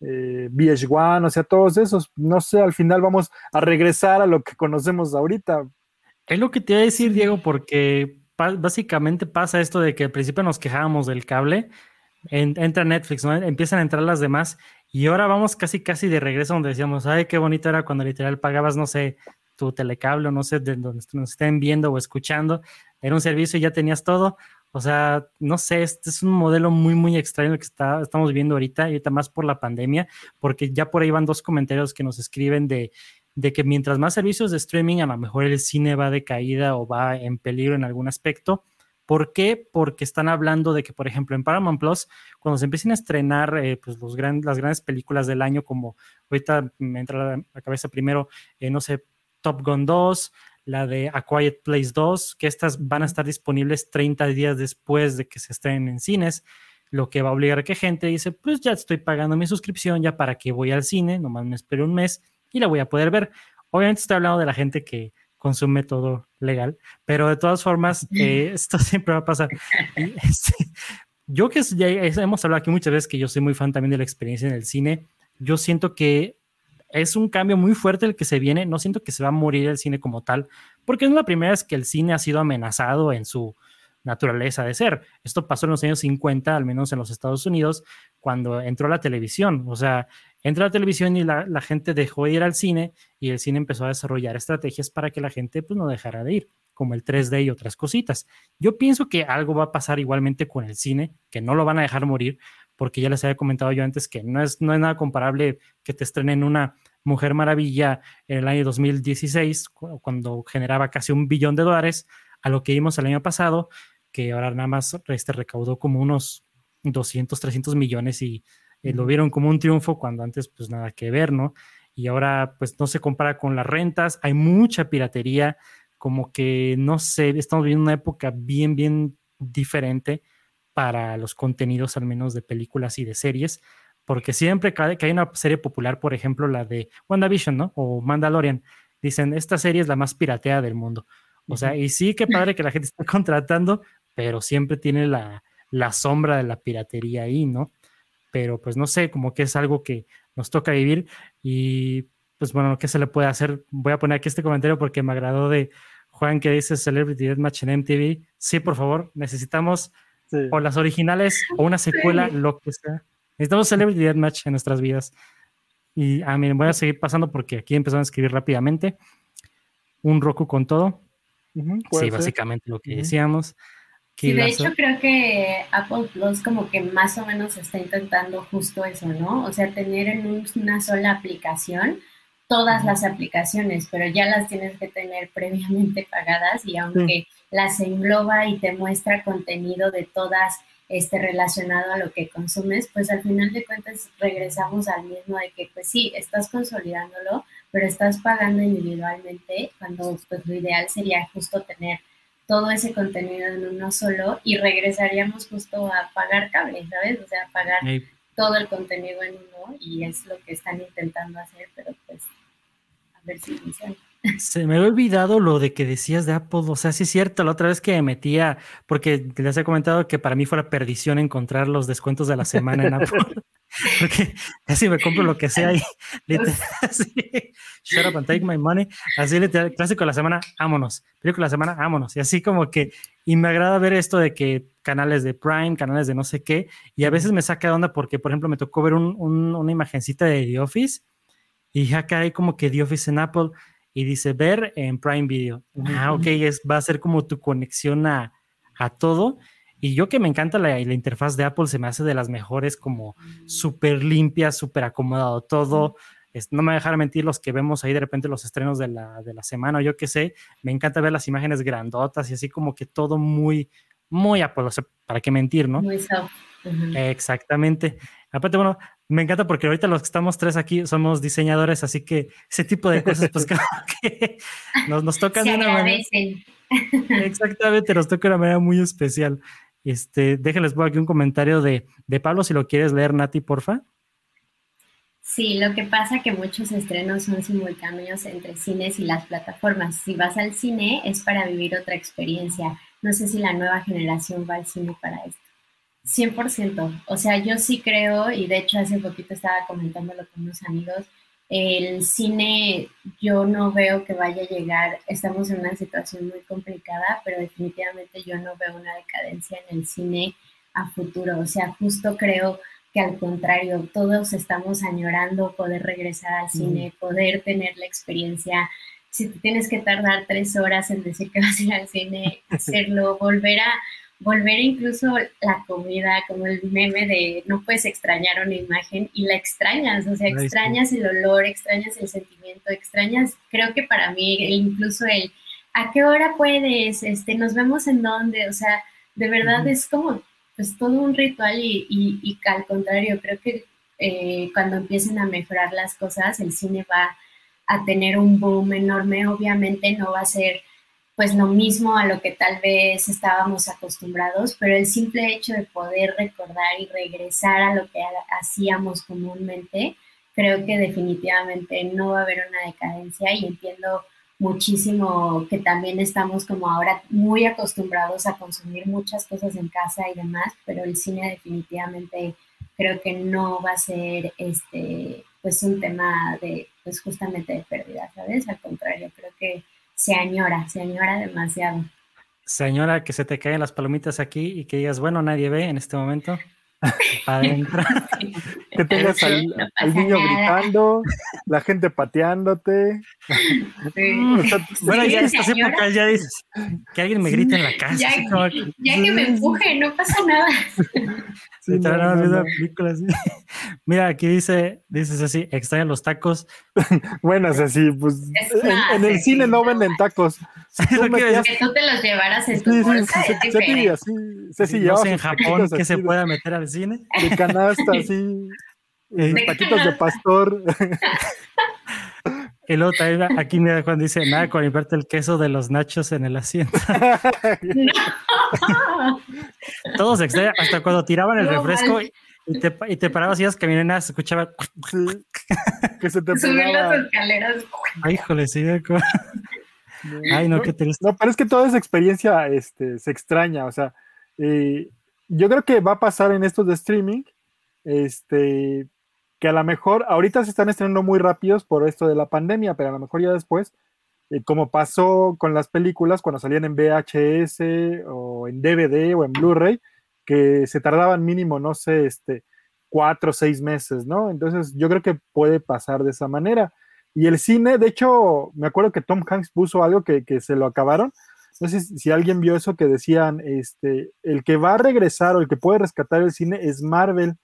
eh, VH1, o sea, todos esos, no sé, al final vamos a regresar a lo que conocemos ahorita. Es lo que te iba a decir, Diego, porque básicamente pasa esto de que al principio nos quejábamos del cable, entra Netflix, ¿no? empiezan a entrar las demás, y ahora vamos casi casi de regreso donde decíamos, ay, qué bonito era cuando literal pagabas, no sé, tu telecable, no sé, de donde nos estén viendo o escuchando, era un servicio y ya tenías todo. O sea, no sé, este es un modelo muy, muy extraño que está, estamos viendo ahorita, ahorita más por la pandemia, porque ya por ahí van dos comentarios que nos escriben de, de que mientras más servicios de streaming, a lo mejor el cine va de caída o va en peligro en algún aspecto. ¿Por qué? Porque están hablando de que, por ejemplo, en Paramount Plus, cuando se empiecen a estrenar eh, pues los las grandes películas del año, como ahorita me entra a la cabeza primero, eh, no sé, Top Gun 2, la de A Quiet Place 2, que estas van a estar disponibles 30 días después de que se estrenen en cines, lo que va a obligar a que gente dice, pues ya estoy pagando mi suscripción, ya para qué voy al cine, nomás me espero un mes y la voy a poder ver. Obviamente estoy hablando de la gente que consume todo legal, pero de todas formas, eh, esto siempre va a pasar. Este, yo que ya hemos hablado aquí muchas veces que yo soy muy fan también de la experiencia en el cine, yo siento que es un cambio muy fuerte el que se viene. No siento que se va a morir el cine como tal, porque es la primera vez que el cine ha sido amenazado en su naturaleza de ser. Esto pasó en los años 50, al menos en los Estados Unidos, cuando entró la televisión. O sea, entró la televisión y la, gente dejó de ir al cine y el cine empezó a desarrollar estrategias para que la gente pues, no dejara de ir, como el 3D y otras cositas. Yo pienso que algo va a pasar igualmente con el cine, que no lo van a dejar morir, porque ya les había comentado yo antes que no es, no es nada comparable que te estrenen una Mujer Maravilla en el año 2016, cuando generaba casi un billón de dólares, a lo que vimos el año pasado, que ahora nada más este, recaudó como unos 200, 300 millones y eh, lo vieron como un triunfo cuando antes pues nada que ver, ¿no? Y ahora pues no se compara con las rentas, hay mucha piratería, como que no sé, estamos viviendo una época bien, bien diferente para los contenidos al menos de películas y de series, porque siempre que hay una serie popular, por ejemplo, la de WandaVision, ¿no? O Mandalorian, dicen, esta serie es la más piratea del mundo. O sea, y sí, qué padre que la gente está contratando, pero siempre tiene la, la sombra de la piratería ahí, ¿no? Pero pues no sé, como que es algo que nos toca vivir y pues bueno, ¿qué se le puede hacer? Voy a poner aquí este comentario porque me agradó de Juan que dice Celebrity Deathmatch en MTV. Sí, por favor, necesitamos o las originales, o una secuela, lo que sea. Necesitamos Celebrity Deathmatch en nuestras vidas. Y a ah, mí voy a seguir pasando porque aquí empezaron a escribir rápidamente. Un Roku con todo. sí, básicamente lo que decíamos. Sí, de hecho creo que Apple Plus como que más o menos está intentando justo eso, ¿no? O sea, tener en una sola aplicación todas las aplicaciones, pero ya las tienes que tener previamente pagadas y aunque las engloba y te muestra contenido de todas este, relacionado a lo que consumes, pues al final de cuentas regresamos al mismo de que pues sí, estás consolidándolo, pero estás pagando individualmente cuando pues lo ideal sería justo tener todo ese contenido en uno solo y regresaríamos justo a pagar cable, ¿sabes? O sea, pagar todo el contenido en uno y es lo que están intentando hacer, pero pues ver si funciona. Se me había olvidado lo de que decías de Apple. O sea, sí es cierto, la otra vez que me metía, porque les he comentado que para mí fue la perdición encontrar los descuentos de la semana en Apple. porque casi me compro lo que sea y literal, así, shut up and take my money. Así literal, clásico de la semana, vámonos. Película de la semana, vámonos. Y así como que, y me agrada ver esto de que canales de Prime, canales de no sé qué, y a veces me saca de onda porque, por ejemplo, me tocó ver un, un, una imagencita de The Office y acá hay como que The Office en Apple y dice ver en Prime Video. Ah, ok, es, va a ser como tu conexión a, a todo. Y yo que me encanta la, la, interfaz de Apple, se me hace de las mejores, como súper limpia, súper acomodado todo. Es, no me voy a dejar mentir los que vemos ahí de repente los estrenos de la, de la semana o yo qué sé. Me encanta ver las imágenes grandotas y así como que todo muy, muy Apple. O sea, ¿para qué mentir, no? Muy soft. Uh -huh. Exactamente. Aparte, bueno, me encanta porque ahorita los que estamos tres aquí somos diseñadores, así que ese tipo de cosas, pues claro que nos, nos tocan de una manera. Exactamente, nos toca de una manera muy especial. Este, déjenles por aquí un comentario de, de Pablo, si lo quieres leer, Nati, porfa. Sí, lo que pasa que muchos estrenos son simultáneos entre cines y las plataformas. Si vas al cine es para vivir otra experiencia. No sé si la nueva generación va al cine para esto. 100%. O sea, yo sí creo, y de hecho hace poquito estaba comentándolo con unos amigos, el cine yo no veo que vaya a llegar, estamos en una situación muy complicada, pero definitivamente yo no veo una decadencia en el cine a futuro. O sea, justo creo que al contrario, todos estamos añorando poder regresar al cine, mm. poder tener la experiencia. Si te tienes que tardar tres horas en decir que vas a ir al cine, hacerlo, volver a volver incluso la comida, como el meme de no puedes extrañar una imagen y la extrañas, o sea, extrañas el olor, extrañas el sentimiento, extrañas, creo que para mí incluso el a qué hora puedes, este, nos vemos en dónde, o sea, de verdad uh -huh. es como pues todo un ritual y, y, y al contrario, creo que eh, cuando empiecen a mejorar las cosas, el cine va a tener un boom enorme, obviamente no va a ser pues lo mismo a lo que tal vez estábamos acostumbrados, pero el simple hecho de poder recordar y regresar a lo que hacíamos comúnmente, creo que definitivamente no va a haber una decadencia y entiendo muchísimo que también estamos como ahora muy acostumbrados a consumir muchas cosas en casa y demás, pero el cine definitivamente creo que no va a ser este pues un tema de pues justamente de pérdida, ¿sabes? Al contrario, creo que se añora, se añora demasiado. Señora, que se te caen las palomitas aquí y que digas, bueno, nadie ve en este momento. Adentro. que tengas al, no al niño nada. gritando, la gente pateándote. Sí. bueno, ya en estas épocas ya dices que alguien me grite en la casa. Ya, que, ya que me empuje, no pasa nada. Sí, no, no, no. Película, sí. Mira, aquí dice, dices así, extraña los tacos. bueno, es así, pues en, en, el cine no venden tacos. Si tú metías... Que tú te los llevaras en tu sí, bolsa sí, sí, sí, así, Ceci no sé en Japón que se pueda meter al cine. De canasta, así, de taquitos de pastor. Y luego también aquí mira Juan dice, nada con limpiarte el queso de los nachos en el asiento. No. Todos extrañan, hasta cuando tiraban el no, refresco y, y, te, y te parabas y ibas caminando se escuchaba sí, que se te Subir las escaleras. Ay, híjole, sí. Ay, no, qué triste. No, pero es que toda esa experiencia este, se extraña, o sea, eh, yo creo que va a pasar en estos de streaming, este, que a lo mejor ahorita se están estrenando muy rápidos por esto de la pandemia, pero a lo mejor ya después, eh, como pasó con las películas cuando salían en VHS o en DVD o en Blu-ray, que se tardaban mínimo, no sé, este, cuatro o seis meses, ¿no? Entonces yo creo que puede pasar de esa manera. Y el cine, de hecho, me acuerdo que Tom Hanks puso algo que, que se lo acabaron. No sé si, alguien vio eso que decían, este, el que va a regresar o el que puede rescatar el cine es Marvel.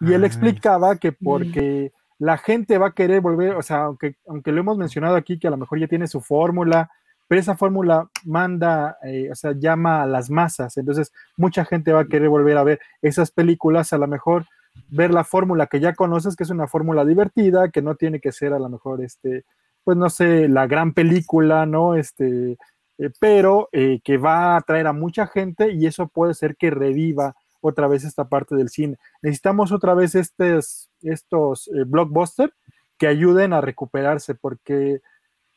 Y él explicaba que porque la gente va a querer volver, o sea, aunque, aunque lo hemos mencionado aquí, que a lo mejor ya tiene su fórmula, pero esa fórmula manda, eh, o sea, llama a las masas. Entonces, mucha gente va a querer volver a ver esas películas, a lo mejor ver la fórmula que ya conoces, que es una fórmula divertida, que no tiene que ser a lo mejor, este, pues no sé, la gran película, ¿no? Este, eh, pero eh, que va a atraer a mucha gente y eso puede ser que reviva otra vez esta parte del cine. Necesitamos otra vez estos, eh, blockbusters que ayuden a recuperarse, porque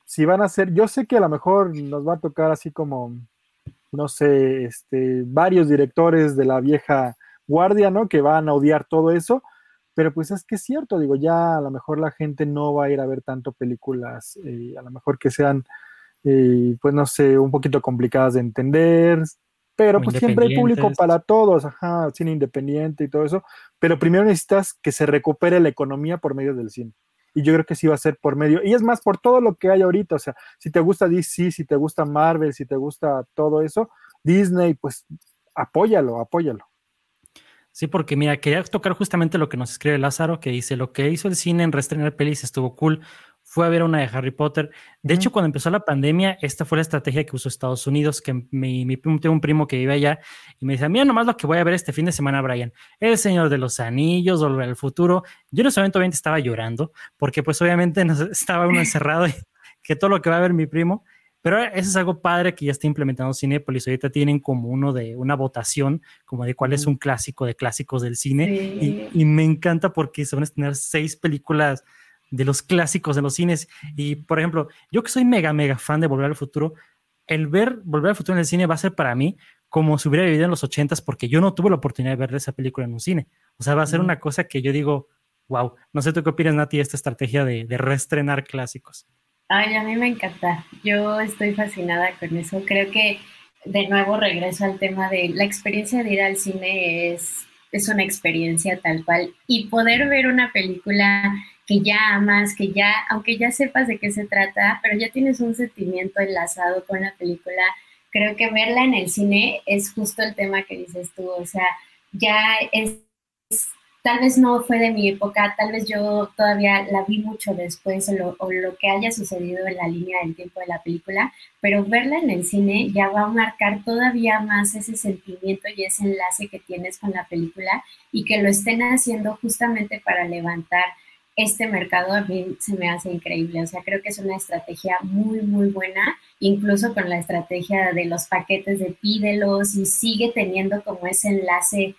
si van a ser, yo sé que a lo mejor nos va a tocar así como, no sé, este, varios directores de la vieja guardia, ¿no? Que van a odiar todo eso, pero pues es que es cierto, digo, ya a lo mejor la gente no va a ir a ver tanto películas, a lo mejor que sean, eh, pues no sé, un poquito complicadas de entender, pero pues siempre hay público para todos, ajá, cine independiente y todo eso, pero primero necesitas que se recupere la economía por medio del cine. Y yo creo que sí va a ser por medio, y es más por todo lo que hay ahorita, o sea, si te gusta DC, si te gusta Marvel, si te gusta todo eso, Disney, pues apóyalo, apóyalo. Sí, porque mira, quería tocar justamente lo que nos escribe Lázaro, que dice, lo que hizo el cine en reestrenar pelis estuvo cool, fue a ver una de Harry Potter. De hecho, cuando empezó la pandemia, esta fue la estrategia que usó Estados Unidos, que mi, mi tengo un primo que vive allá y me dice, mira nomás lo que voy a ver este fin de semana, Brian, El Señor de los Anillos, Volver al Futuro. Yo en ese momento obviamente estaba llorando, porque pues obviamente estaba uno encerrado y que todo lo que va a ver mi primo. Pero eso es algo padre que ya está implementando Cinepolis. Ahorita tienen como uno de una votación, como de cuál es un clásico de clásicos del cine. Y, y, me encanta porque se van a tener seis películas de los clásicos de los cines. Y, por ejemplo, yo que soy mega, mega fan de Volver al Futuro, el ver Volver al Futuro en el cine va a ser para mí como si hubiera vivido en los ochentas, porque yo no tuve la oportunidad de ver esa película en un cine. O sea, va a ser una cosa que yo digo, wow, no sé tú qué opinas, Nati, de esta estrategia de, de reestrenar clásicos. Ay, a mí me encanta. Yo estoy fascinada con eso. Creo que de nuevo regreso al tema de la experiencia de ir al cine es, es una experiencia tal cual. Y poder ver una película que ya amas, que ya, aunque ya sepas de qué se trata, pero ya tienes un sentimiento enlazado con la película, creo que verla en el cine es justo el tema que dices tú, o sea, ya es, tal vez no fue de mi época, tal vez yo todavía la vi mucho después o lo, que haya sucedido en la línea del tiempo de la película, pero verla en el cine ya va a marcar todavía más ese sentimiento y ese enlace que tienes con la película y que lo estén haciendo justamente para levantar este mercado a mí se me hace increíble. O sea, creo que es una estrategia muy, muy buena, incluso con la estrategia de los paquetes de pídelos y sigue teniendo como ese enlace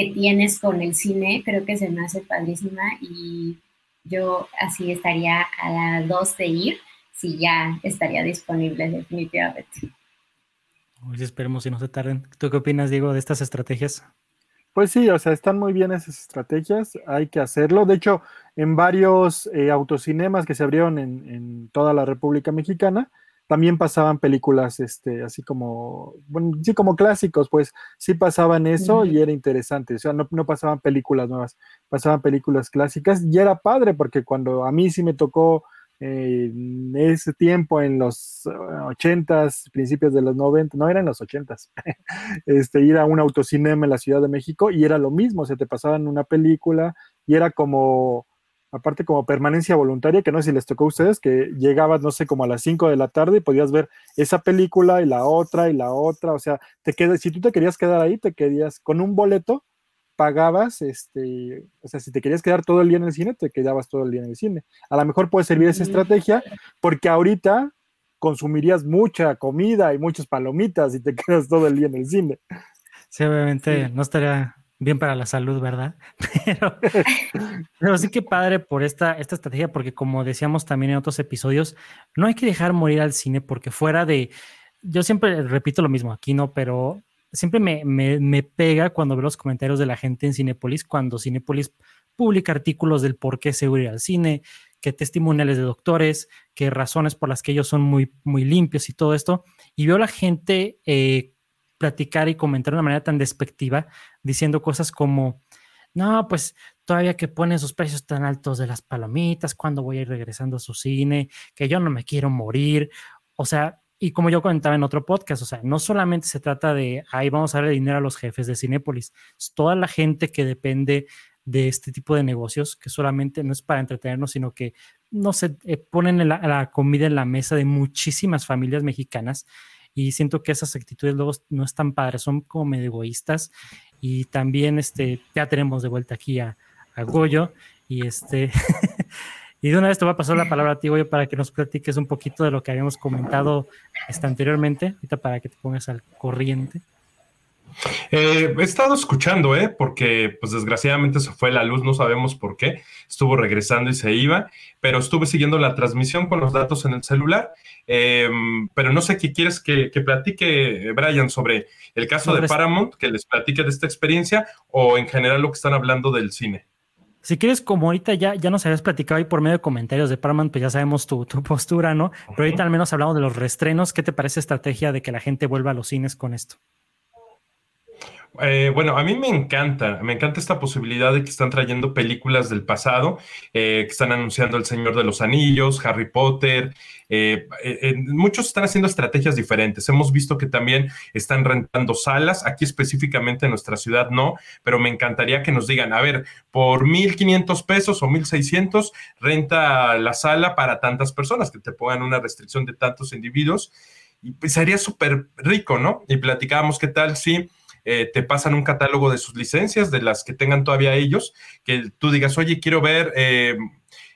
que tienes con el cine. Creo que se me hace padrísima y yo así estaría a la dos de ir si ya estaría disponible definitivamente. Hoy esperemos si no se tarden. ¿Tú qué opinas, Diego, de estas estrategias? Pues sí, o sea, están muy bien esas estrategias, hay que hacerlo. De hecho, en varios eh, autocinemas que se abrieron en, toda la República Mexicana, también pasaban películas, este, así como, bueno, sí, como clásicos, pues sí pasaban eso y era interesante. O sea, no, no, pasaban películas nuevas, pasaban películas clásicas y era padre porque cuando a mí sí me tocó en ese tiempo, en los uh, ochentas, principios de los 90, no eran los ochentas, este, ir a un autocinema en la Ciudad de México y era lo mismo, se te pasaban una película y era como, aparte como permanencia voluntaria, que no sé si les tocó a ustedes, que llegabas, no sé, como a las 5 de la tarde y podías ver esa película y la otra y la otra, o sea, te quedas, si tú te querías quedar ahí, te querías con un boleto, pagabas, este, o sea, si te querías quedar todo el día en el cine, te quedabas todo el día en el cine. A lo mejor puede servir esa estrategia porque ahorita consumirías mucha comida y muchas palomitas y te quedas todo el día en el cine. Sí, obviamente no estaría bien para la salud, ¿verdad? Pero, pero, sí que padre por esta, esta estrategia, porque como decíamos también en otros episodios, no hay que dejar morir al cine porque fuera de, yo siempre repito lo mismo aquí, ¿no? Pero siempre me, me, pega cuando veo los comentarios de la gente en Cinepolis, cuando Cinepolis publica artículos del por qué se ir al cine, que testimoniales de doctores, que razones por las que ellos son muy, muy limpios y todo esto, y veo a la gente eh, platicar y comentar de una manera tan despectiva, diciendo cosas como, no, pues todavía que ponen sus precios tan altos de las palomitas, cuando voy a ir regresando a su cine, que yo no me quiero morir, o sea, y como yo comentaba en otro podcast, o sea, no solamente se trata de ahí vamos a darle dinero a los jefes de Cinépolis, toda la gente que depende de este tipo de negocios, que solamente no es para entretenernos, sino que no se eh, ponen la, la, comida en la mesa de muchísimas familias mexicanas. Y siento que esas actitudes luego no están padres, son como medio egoístas. Y también este, ya tenemos de vuelta aquí a, a Goyo. Y este Y de una vez te voy a pasar la palabra a ti, Goyo, para que nos platiques un poquito de lo que habíamos comentado hasta anteriormente, ahorita para que te pongas al corriente. Eh, he estado escuchando, ¿eh? Porque pues desgraciadamente se fue la luz, no sabemos por qué, estuvo regresando y se iba, pero estuve siguiendo la transmisión con los datos en el celular, em, pero no sé qué quieres que, platique, Brian, sobre el caso de Paramount, que les platique de esta experiencia o en general lo que están hablando del cine. Si quieres, como ahorita ya, ya nos habías platicado ahí por medio de comentarios de Paramount, pues ya sabemos tu, postura, ¿no? Pero ahorita al menos hablamos de los restrenos. ¿Qué te parece estrategia de que la gente vuelva a los cines con esto? Eh, bueno, a mí me encanta, me encanta esta posibilidad de que están trayendo películas del pasado, eh, que están anunciando El Señor de los Anillos, Harry Potter, eh, muchos están haciendo estrategias diferentes. Hemos visto que también están rentando salas, aquí específicamente en nuestra ciudad no, pero me encantaría que nos digan, a ver, por 1.500 pesos o 1.600, renta la sala para tantas personas, que te pongan una restricción de tantos individuos. Y pues sería súper rico, ¿no? Y platicábamos qué tal si eh, te pasan un catálogo de sus licencias, de las que tengan todavía ellos, que tú digas, oye, quiero ver eh,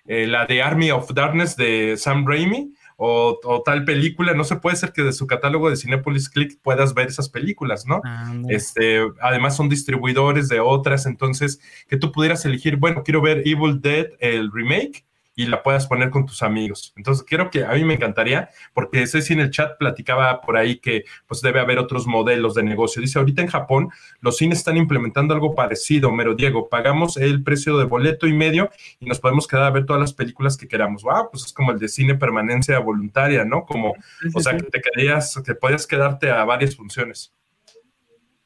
eh, la de Army of Darkness de Sam Raimi. O, tal película, no se puede ser que de su catálogo de Cinepolis Click puedas ver esas películas, ¿no? este, además son distribuidores de otras, entonces que tú pudieras elegir, bueno, quiero ver Evil Dead, el remake, y la puedas poner con tus amigos. Entonces, quiero que a mí me encantaría, porque Ceci en el chat platicaba por ahí que pues debe haber otros modelos de negocio. Dice, ahorita en Japón los cines están implementando algo parecido, Mero Diego, pagamos el precio de boleto y medio y nos podemos quedar a ver todas las películas que queramos. Wow, pues es como el de cine permanencia voluntaria, ¿no? Como, o sea, que te querías, que podías quedarte a varias funciones.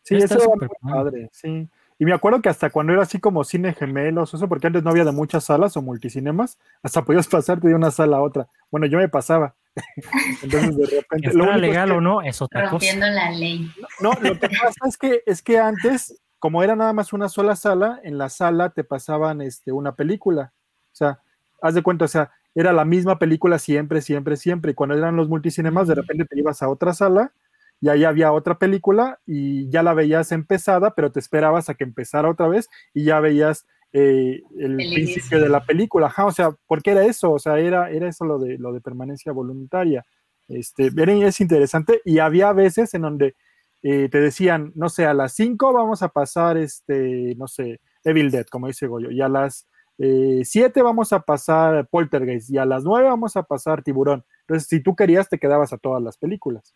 Sí, eso es padre, sí. Y me acuerdo que hasta cuando era así como cine gemelos, eso porque antes no había de muchas salas o multicinemas, hasta podías pasarte de una sala a otra. Bueno, yo me pasaba. Entonces de repente. lo legal o no, es otra rompiendo la ley. No, lo que pasa es que, es que antes, como era nada más una sola sala, en la sala te pasaban este, una película. O sea, haz de cuenta, o sea, era la misma película siempre, siempre, siempre. Y cuando eran los multicinemas, de repente te ibas a otra sala y ahí había otra película y ya la veías empezada, pero te esperabas a que empezara otra vez y ya veías eh, el, principio de la película. Ajá, o sea, ¿por qué era eso? O sea, era, era eso lo de, lo de permanencia voluntaria. Este, es interesante y había veces en donde eh, te decían, no sé, a las 5 vamos a pasar, este, no sé, Evil Dead, como dice Goyo, y a las 7 eh, vamos a pasar Poltergeist, y a las 9 vamos a pasar Tiburón. Entonces, si tú querías, te quedabas a todas las películas.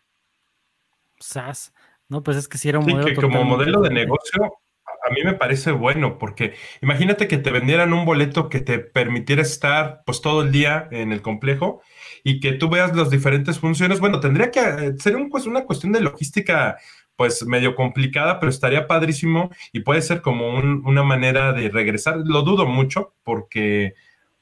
SAS. No, pues es que si era un modelo. Que como modelo de negocio, a mí me parece bueno, porque imagínate que te vendieran un boleto que te permitiera estar pues todo el día en el complejo y que tú veas las diferentes funciones. Bueno, tendría que eh, ser un, pues, una cuestión de logística pues medio complicada, pero estaría padrísimo y puede ser como una manera de regresar. Lo dudo mucho porque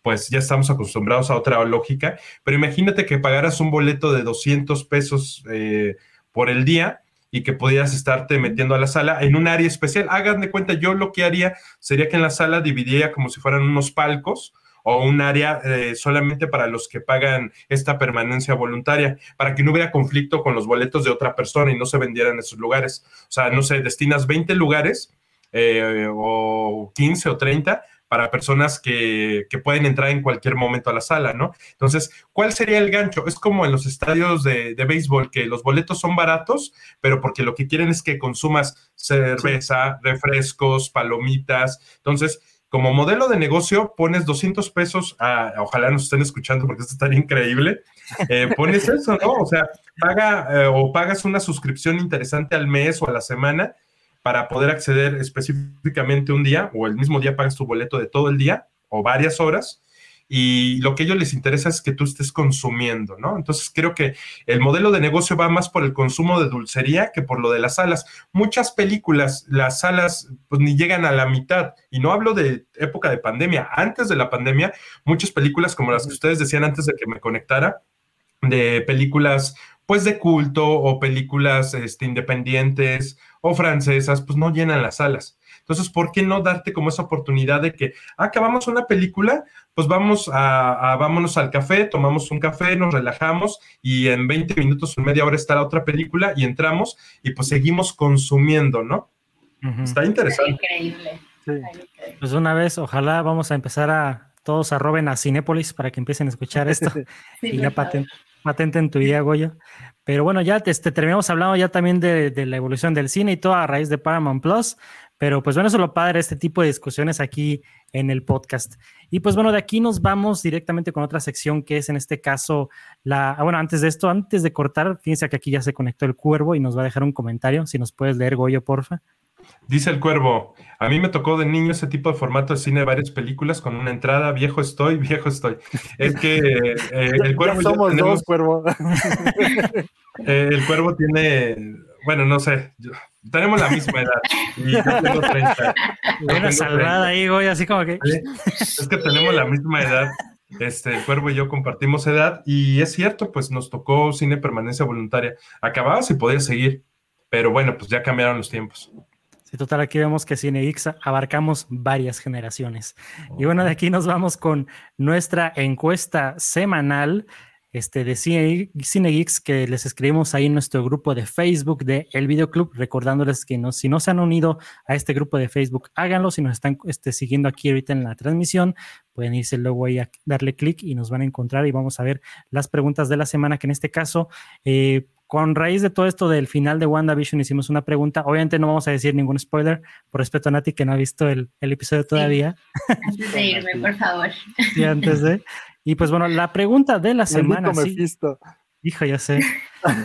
pues ya estamos acostumbrados a otra lógica, pero imagínate que pagaras un boleto de 200 pesos. Eh, por el día y que pudieras estarte metiendo a la sala en un área especial. Hagan de cuenta, yo lo que haría sería que en la sala dividiría como si fueran unos palcos o un área eh, solamente para los que pagan esta permanencia voluntaria, para que no hubiera conflicto con los boletos de otra persona y no se vendieran esos lugares. O sea, no sé, destinas 20 lugares eh, o 15 o 30 para personas que, pueden entrar en cualquier momento a la sala, ¿no? Entonces, ¿cuál sería el gancho? Es como en los estadios de, béisbol, que los boletos son baratos, pero porque lo que quieren es que consumas cerveza, refrescos, palomitas. Entonces, como modelo de negocio, pones 200 pesos, a, ojalá nos estén escuchando porque esto estaría increíble, eh, pones eso, ¿no? O sea, paga eh, o pagas una suscripción interesante al mes o a la semana para poder acceder específicamente un día o el mismo día pagas tu boleto de todo el día o varias horas y lo que a ellos les interesa es que tú estés consumiendo, ¿no? Entonces creo que el modelo de negocio va más por el consumo de dulcería que por lo de las salas. Muchas películas, las salas pues ni llegan a la mitad y no hablo de época de pandemia, antes de la pandemia, muchas películas como las que ustedes decían antes de que me conectara, de películas pues de culto o películas este, independientes o francesas, pues no llenan las salas. Entonces, ¿por qué no darte como esa oportunidad de que ah, acabamos una película? Pues vamos a, vámonos al café, tomamos un café, nos relajamos y en 20 minutos o media hora está la otra película y entramos y pues seguimos consumiendo, ¿no? Está interesante. Increíble. Pues una vez, ojalá vamos a empezar a todos a roben a Cinépolis para que empiecen a escuchar esto y ya patente en tu idea, Goyo. Pero bueno, ya este, terminamos hablando ya también de, la evolución del cine y todo a raíz de Paramount Plus. Pero pues bueno, eso es lo padre, este tipo de discusiones aquí en el podcast. Y pues bueno, de aquí nos vamos directamente con otra sección que es en este caso la... Ah, bueno, antes de esto, antes de cortar, fíjense que aquí ya se conectó el cuervo y nos va a dejar un comentario. Si nos puedes leer, Goyo, porfa. Dice el cuervo, a mí me tocó de niño ese tipo de formato de cine, varias películas con una entrada, viejo estoy, viejo estoy. Es que eh, el cuervo... Ya somos dos, cuervo. Eh, el cuervo tiene, bueno, no sé, tenemos la misma edad. Y yo tengo 30. Una salvada ahí, güey, así como que... Es que tenemos la misma edad. Este, el cuervo y yo compartimos edad y es cierto, pues nos tocó cine permanencia voluntaria. Acababas y podías seguir, pero bueno, pues ya cambiaron los tiempos. Sí, total, aquí vemos que Cine X abarcamos varias generaciones. Y bueno, de aquí nos vamos con nuestra encuesta semanal este, de Cine, Cine Geeks que les escribimos ahí en nuestro grupo de Facebook de El Videoclub, recordándoles que no, si no se han unido a este grupo de Facebook, háganlo. Si nos están este, siguiendo aquí ahorita en la transmisión, pueden irse luego ahí a darle clic y nos van a encontrar y vamos a ver las preguntas de la semana, que en este caso eh, con raíz de todo esto del final de WandaVision hicimos una pregunta. Obviamente no vamos a decir ningún spoiler, por respeto a Nati que no ha visto el, el episodio todavía. Antes de irme, por favor. Sí, antes de. Y pues bueno, la pregunta de la semana. Sí, hijo, ya sé.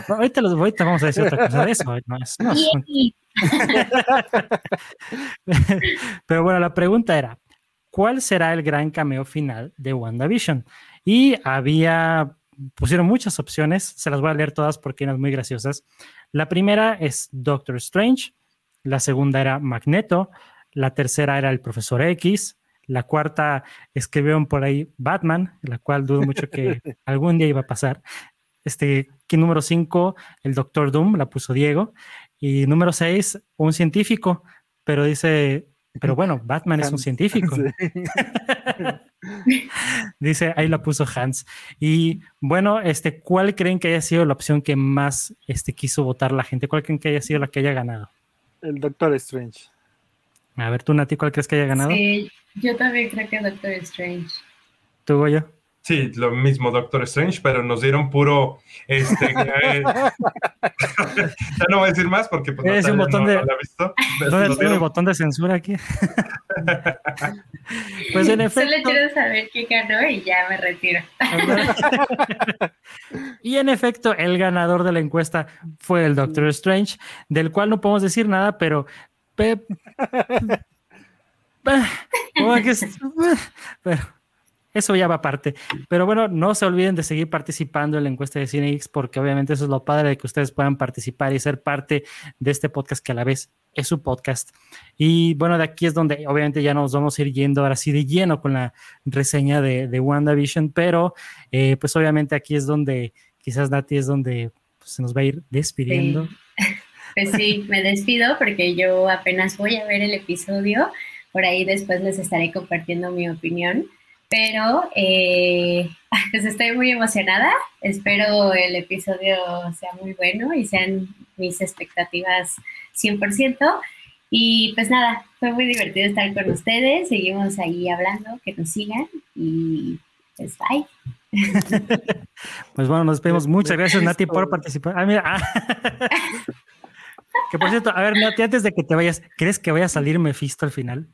ahorita, los, ahorita vamos a decir otra cosa de eso. No, es, no, es... Pero bueno, la pregunta era, ¿cuál será el gran cameo final de WandaVision? Y había pusieron muchas opciones, se las voy a leer todas porque eran muy graciosas. La primera es Doctor Strange, la segunda era Magneto, la tercera era el Profesor X, la cuarta escribieron por ahí Batman, la cual dudo mucho que algún día iba a pasar. Este, que número cinco, el Doctor Doom, la puso Diego. Y número seis, un científico, pero dice, pero bueno, Batman es un científico. Dice, ahí la puso Hans. Y bueno, este, ¿cuál creen que haya sido la opción que más este, quiso votar la gente? ¿Cuál creen que haya sido la que haya ganado? El Doctor Strange. A ver, tú, Nati, ¿cuál crees que haya ganado? Sí, yo también creo que Doctor Strange. ¿Tú, Goyo? Sí, lo mismo Doctor Strange, pero nos dieron puro este eh, ya no voy a decir más porque pues, no, un botón no, de, no la visto. ¿Dónde está el botón de censura aquí? pues en efecto. Solo quiero saber qué ganó y ya me retiro. y en efecto, el ganador de la encuesta fue el Doctor Strange, del cual no podemos decir nada, pero Pep. ¿Cómo que pero eso ya va aparte. Pero bueno, no se olviden de seguir participando en la encuesta de CineX porque obviamente eso es lo padre de que ustedes puedan participar y ser parte de este podcast que a la vez es su podcast. Y bueno, de aquí es donde obviamente ya nos vamos a ir yendo ahora sí de lleno con la reseña de, de WandaVision, pero eh, pues obviamente aquí es donde quizás Nati es donde pues, se nos va a ir despidiendo. Sí. Pues sí, me despido porque yo apenas voy a ver el episodio. Por ahí después les estaré compartiendo mi opinión. Pero eh, pues estoy muy emocionada. Espero el episodio sea muy bueno y sean mis expectativas 100%. Y pues nada, fue muy divertido estar con ustedes. Seguimos ahí hablando, que nos sigan y pues bye. Pues bueno, nos despedimos. Muchas gracias, Nati, por participar. Ah, mira. Ah. Que por cierto, a ver, Nati, antes de que te vayas, ¿crees que vaya a salir Mephisto al final?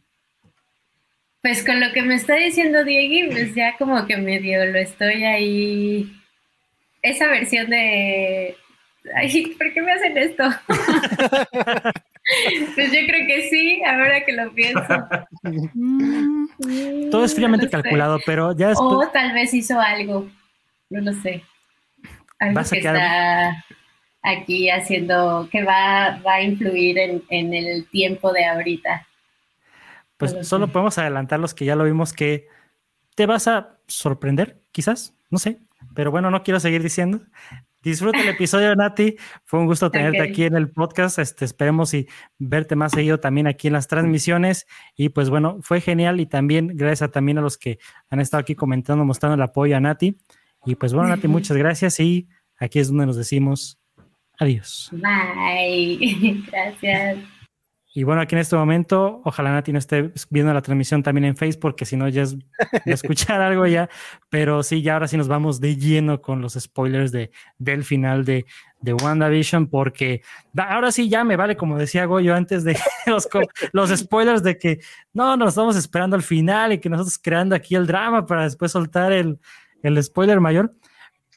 Pues con lo que me está diciendo Diego, pues ya como que medio lo estoy ahí. Esa versión de. Ay, ¿por qué me hacen esto? pues yo creo que sí, ahora que lo pienso. Todo es fríamente no calculado, sé. pero ya después... O tal vez hizo algo, no lo sé. Algo que quedar... está aquí haciendo, que va, va a influir en, en el tiempo de ahorita pues solo podemos adelantar los que ya lo vimos que te vas a sorprender, quizás, no sé, pero bueno, no quiero seguir diciendo. Disfruta el episodio, Nati. Fue un gusto tenerte okay. aquí en el podcast. Este, esperemos y verte más seguido también aquí en las transmisiones. Y pues bueno, fue genial y también gracias a, también a los que han estado aquí comentando, mostrando el apoyo a Nati. Y pues bueno, Nati, muchas gracias y aquí es donde nos decimos adiós. Bye. Gracias. Y bueno, aquí en este momento, ojalá Nati no esté viendo la transmisión también en Facebook, porque si no ya es escuchar algo ya. Pero sí, ya ahora sí nos vamos de lleno con los spoilers de, del final de, de WandaVision, porque ahora sí ya me vale, como decía Goyo antes de los, los spoilers de que no, nos estamos esperando al final y que nosotros creando aquí el drama para después soltar el, el spoiler mayor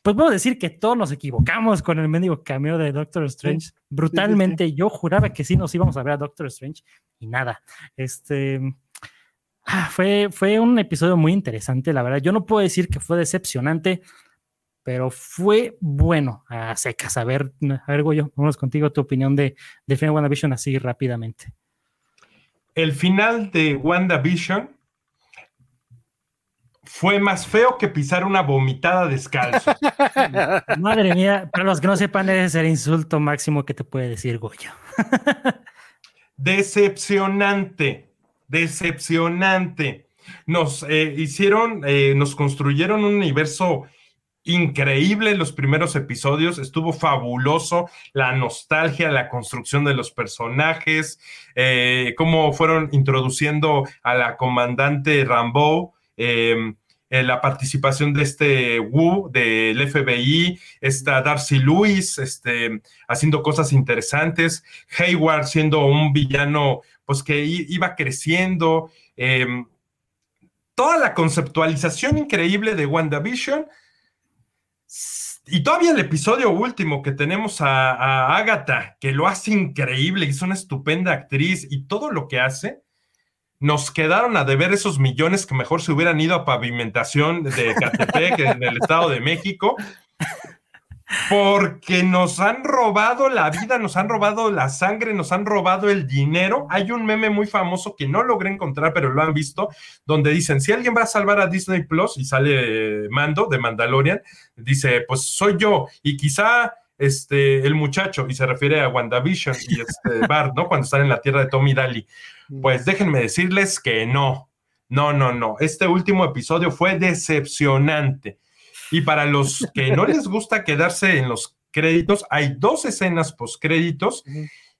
pues puedo decir que todos nos equivocamos con el mendigo cameo de Doctor Strange. Brutalmente, yo juraba que sí nos íbamos a ver a Doctor Strange y nada. Este ah, fue, fue un episodio muy interesante, la verdad. Yo no puedo decir que fue decepcionante, pero fue bueno a secas. A ver, a ver, Goyo, vamos contigo tu opinión de, de Final WandaVision así rápidamente. El final de WandaVision fue más feo que pisar una vomitada descalzo. Madre mía, para los que no sepan, ese es el insulto máximo que te puede decir Goyo. decepcionante, decepcionante. Nos eh, hicieron, eh, nos construyeron un universo increíble en los primeros episodios, estuvo fabuloso, la nostalgia, la construcción de los personajes, eh, cómo fueron introduciendo a la comandante Rambo, Em, la participación de este Wu del FBI, esta Darcy Lewis este, haciendo cosas interesantes, Hayward siendo un villano pues que iba creciendo, em, toda la conceptualización increíble de WandaVision y todavía el episodio último que tenemos a, a Agatha, que lo hace increíble, es una estupenda actriz y todo lo que hace nos quedaron a deber esos millones que mejor se hubieran ido a pavimentación de Catepec en el Estado de México, porque nos han robado la vida, nos han robado la sangre, nos han robado el dinero. Hay un meme muy famoso que no logré encontrar, pero lo han visto, donde dicen, si alguien va a salvar a Disney Plus y sale Mando de Mandalorian, dice, pues soy yo y quizá este, el muchacho, y se refiere a WandaVision y este Bart, ¿no? Cuando están en la tierra de Tommy Daly. Pues déjenme decirles que no, no, no, no. Este último episodio fue decepcionante. Y para los que no les gusta quedarse en los créditos, hay dos escenas postcréditos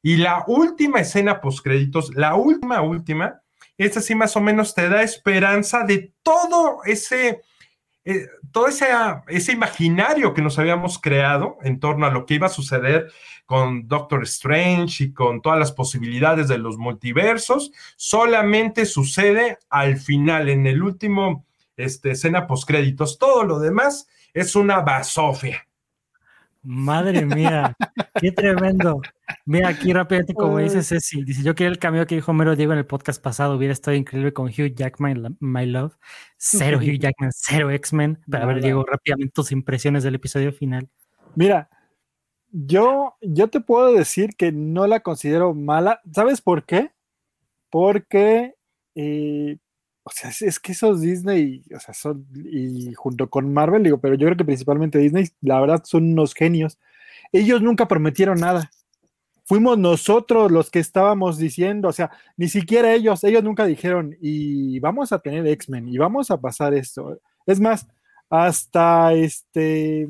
y la última escena postcréditos, la última, última, esta sí más o menos te da esperanza de todo ese eh, todo ese, ese imaginario que nos habíamos creado en torno a lo que iba a suceder con Doctor Strange y con todas las posibilidades de los multiversos, solamente sucede al final, en el último este, escena postcréditos. Todo lo demás es una basofia. Madre mía, qué tremendo. Mira, aquí rápidamente, como dice Ceci, dice, yo quería el cambio que dijo Mero Diego en el podcast pasado, hubiera estado increíble con Hugh Jackman, My Love. Cero Hugh Jackman, cero X-Men. Para ver, Diego, rápidamente tus impresiones del episodio final. Mira, yo, yo te puedo decir que no la considero mala. ¿Sabes por qué? Porque eh, o sea, es, que esos Disney, o sea, son, y junto con Marvel, digo, pero yo creo que principalmente Disney, la verdad, son unos genios. Ellos nunca prometieron nada. Fuimos nosotros los que estábamos diciendo, o sea, ni siquiera ellos, ellos nunca dijeron, y vamos a tener X-Men, y vamos a pasar esto. Es más, hasta este,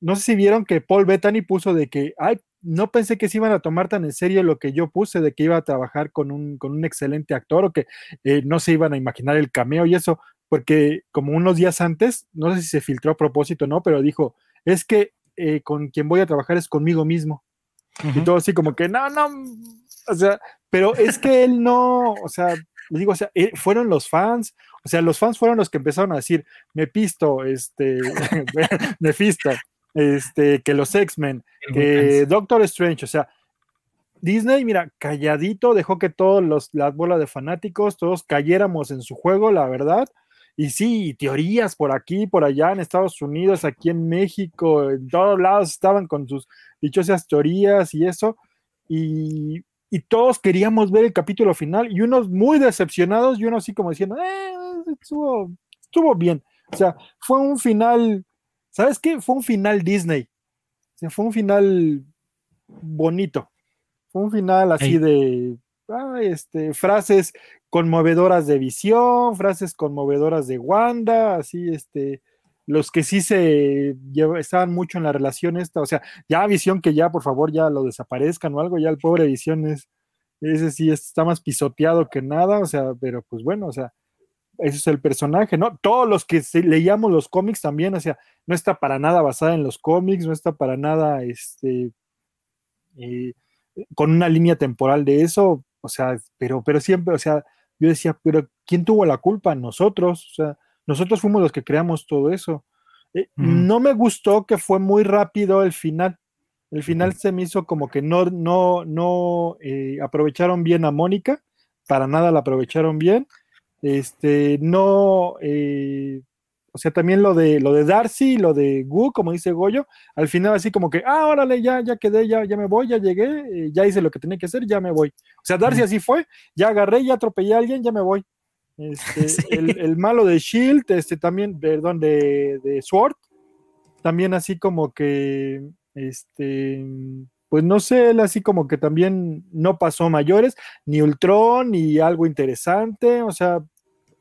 no sé si vieron que Paul Bettany puso de que, ay, no pensé que se iban a tomar tan en serio lo que yo puse de que iba a trabajar con un, con un excelente actor o que eh, no se iban a imaginar el cameo y eso, porque como unos días antes, no sé si se filtró a propósito o no, pero dijo, es que eh, con quien voy a trabajar es conmigo mismo. Y todo así como que, no, no, o sea, pero es que él no, o sea, le digo, o sea, eh, fueron los fans, o sea, los fans fueron los que empezaron a decir, me pisto, este, me fisto, este, que los X-Men, que Doctor Strange, o sea, Disney, mira, calladito, dejó que todos los, las bolas de fanáticos, todos cayéramos en su juego, la verdad. Y sí, teorías por aquí, por allá, en Estados Unidos, aquí en México, en todos lados estaban con sus dichosas teorías y eso. Y, y todos queríamos ver el capítulo final y unos muy decepcionados y unos así como diciendo, eh, estuvo, estuvo bien. O sea, fue un final ¿Sabes qué? Fue un final Disney. O fue un final bonito. Fue un final así de este, frases conmovedoras de visión, frases conmovedoras de Wanda, así, este, los que sí se estaban mucho en la relación esta, o sea, ya visión que ya, por favor, ya lo desaparezcan o algo, ya el pobre visión es, ese sí está más pisoteado que nada, o sea, pero pues bueno, o sea, ese es el personaje, ¿no? Todos los que leíamos los cómics también, o sea, no está para nada basada en los cómics, no está para nada, este, eh, con una línea temporal de eso, o sea, pero, pero siempre, o sea, yo decía, pero ¿quién tuvo la culpa? Nosotros, o sea, nosotros fuimos los que creamos todo eso. Eh, no me gustó que fue muy rápido el final. El final se me hizo como que no, no, no eh, aprovecharon bien a Mónica, para nada la aprovecharon bien. Este, no, eh, o sea, también lo de lo de Darcy, lo de Gu, como dice Goyo, al final así como que, ah, órale, ya, ya quedé, ya, ya me voy, ya llegué, ya hice lo que tenía que hacer, ya me voy. O sea, Darcy así fue, ya agarré, ya atropellé a alguien, ya me voy. Este, el, malo de Shield, este también, perdón, de, de Sword, también así como que, este, pues no sé, él así como que también no pasó mayores, ni Ultron, ni algo interesante, o sea,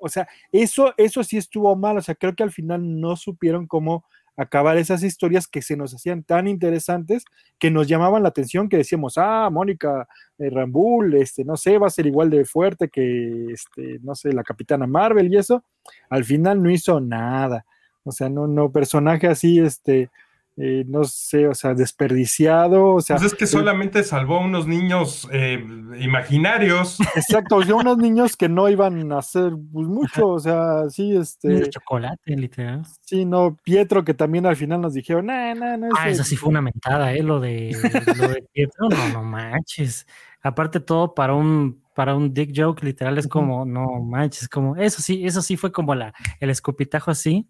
o sea, eso, eso sí estuvo mal, o sea, creo que al final no supieron cómo acabar esas historias que se nos hacían tan interesantes, que nos llamaban la atención, que decíamos, ah, Mónica eh, Rambul, este, no sé, va a ser igual de fuerte que, este, no sé, la Capitana Marvel y eso, al final no hizo nada, o sea, no, no, personaje así, este, eh, no sé, o sea, desperdiciado, o sea... Pues es que solamente salvó a unos niños eh, imaginarios. Exacto, o sea, unos niños que no iban a hacer pues, mucho, o sea, sí, este... De chocolate, literal. Sí, no, Pietro, que también al final nos dijeron, no, no, no. Ah, eso sí fue una mentada, ¿eh? Lo de, lo de Pietro, no, no manches. Aparte todo para un para un dick joke, literal, es como, no manches, como, eso sí, eso sí fue como la, el escupitajo así,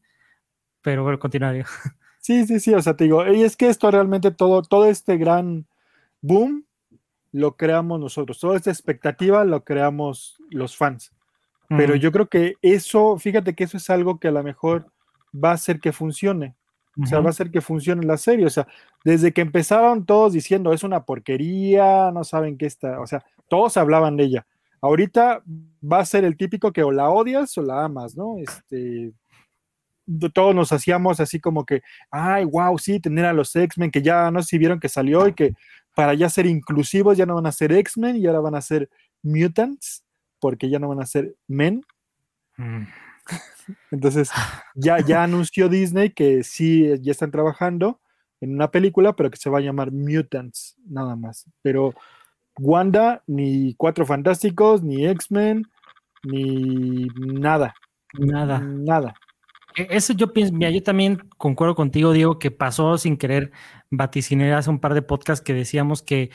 pero bueno, continuario. Sí, sí, sí, o sea, te digo, y es que esto realmente todo, todo este gran boom lo creamos nosotros, toda esta expectativa lo creamos los fans. Pero yo creo que eso, fíjate que eso es algo que a lo mejor va a hacer que funcione. O sea, va a hacer que funcione la serie. O sea, desde que empezaron todos diciendo es una porquería, no saben qué está. O sea, todos hablaban de ella. Ahorita va a ser el típico que o la odias o la amas, ¿no? Este, todos nos hacíamos así como que, ay, wow, sí, tener a los X-Men, que ya no sé si vieron que salió y que para ya ser inclusivos ya no van a ser X-Men y ahora van a ser mutants, porque ya no van a ser men. Mm. Entonces, ya, ya anunció Disney que sí, ya están trabajando en una película, pero que se va a llamar Mutants, nada más. Pero Wanda, ni Cuatro Fantásticos, ni X-Men, ni nada. Nada. Nada. E, eso yo pienso, mira, yo también concuerdo contigo, Diego, que pasó sin querer vaticinar hace un par de podcasts que decíamos que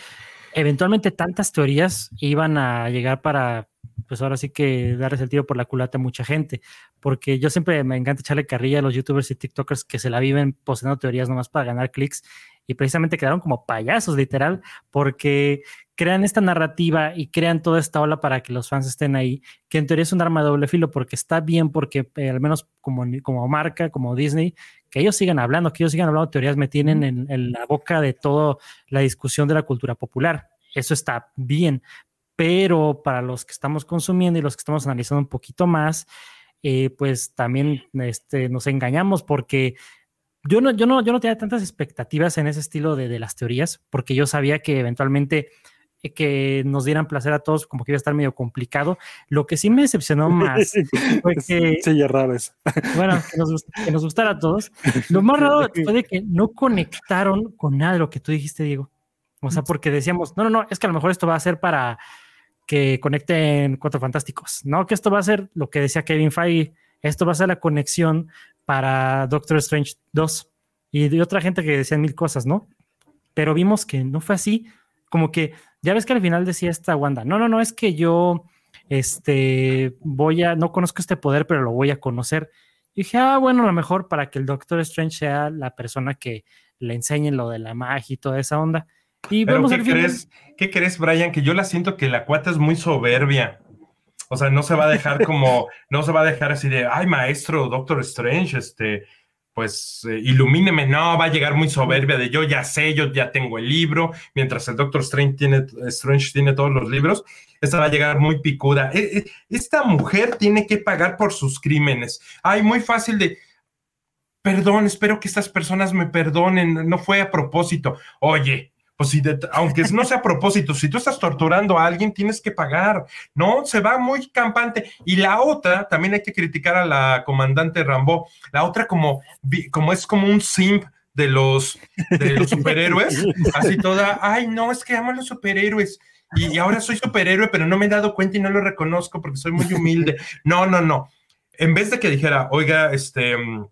eventualmente tantas teorías iban a llegar para, pues ahora sí que darles el tiro por la culata a mucha gente, porque yo siempre me encanta echarle carrilla a los youtubers y tiktokers que se la viven posteando teorías nomás para ganar clics y precisamente quedaron como payasos, literal, porque crean esta narrativa y crean toda esta ola para que los fans estén ahí, que en teoría es un arma de doble filo, porque está bien, porque eh, al menos como, como marca, como Disney, que ellos sigan hablando, que ellos sigan hablando teorías, me tienen en, la boca de toda la discusión de la cultura popular. Eso está bien, pero para los que estamos consumiendo y los que estamos analizando un poquito más, eh, pues también este, nos engañamos porque yo no, yo, no, yo no tenía tantas expectativas en ese estilo de, de las teorías, porque yo sabía que eventualmente eh, que nos dieran placer a todos, como que iba a estar medio complicado. Lo que sí me decepcionó más fue que. Sí, raro eso. Bueno, que nos, que nos, gustara a todos. Lo más raro fue de que no conectaron con nada de lo que tú dijiste, Diego. O sea, porque decíamos, no, no, no, es que a lo mejor esto va a ser para que conecten Cuatro Fantásticos. No, que esto va a ser lo que decía Kevin Feige, esto va a ser la conexión para Doctor Strange 2 y de otra gente que decían mil cosas, ¿no? Pero vimos que no fue así, como que ya ves que al final decía esta Wanda, no, no, no, es que yo este voy a no conozco este poder, pero lo voy a conocer. Y dije, ah, bueno, a lo mejor para que el Doctor Strange sea la persona que le enseñe lo de la magia y toda esa onda. Y ¿Pero ¿qué crees, ¿Qué crees, Brian? Que yo la siento que la cuata es muy soberbia. O sea, no se va a dejar como, no se va a dejar así de, ay, maestro, Doctor Strange, este, pues eh, ilumíneme, no, va a llegar muy soberbia de yo ya sé, yo ya tengo el libro, mientras el Doctor Strange tiene, Strange tiene todos los libros, esta va a llegar muy picuda. E, e, esta mujer tiene que pagar por sus crímenes. Ay, muy fácil de, perdón, espero que estas personas me perdonen, no fue a propósito. Oye, Pues si aunque no sea a propósito, si tú estás torturando a alguien, tienes que pagar. No, se va muy campante. Y la otra, también hay que criticar a la comandante Rambo. La otra como, como es como un simp de los, de los superhéroes, así toda, ay, no, es que amo a los superhéroes. Y, ahora soy superhéroe, pero no me he dado cuenta y no lo reconozco porque soy muy humilde. No, no, no. En vez de que dijera, oiga, este, mm,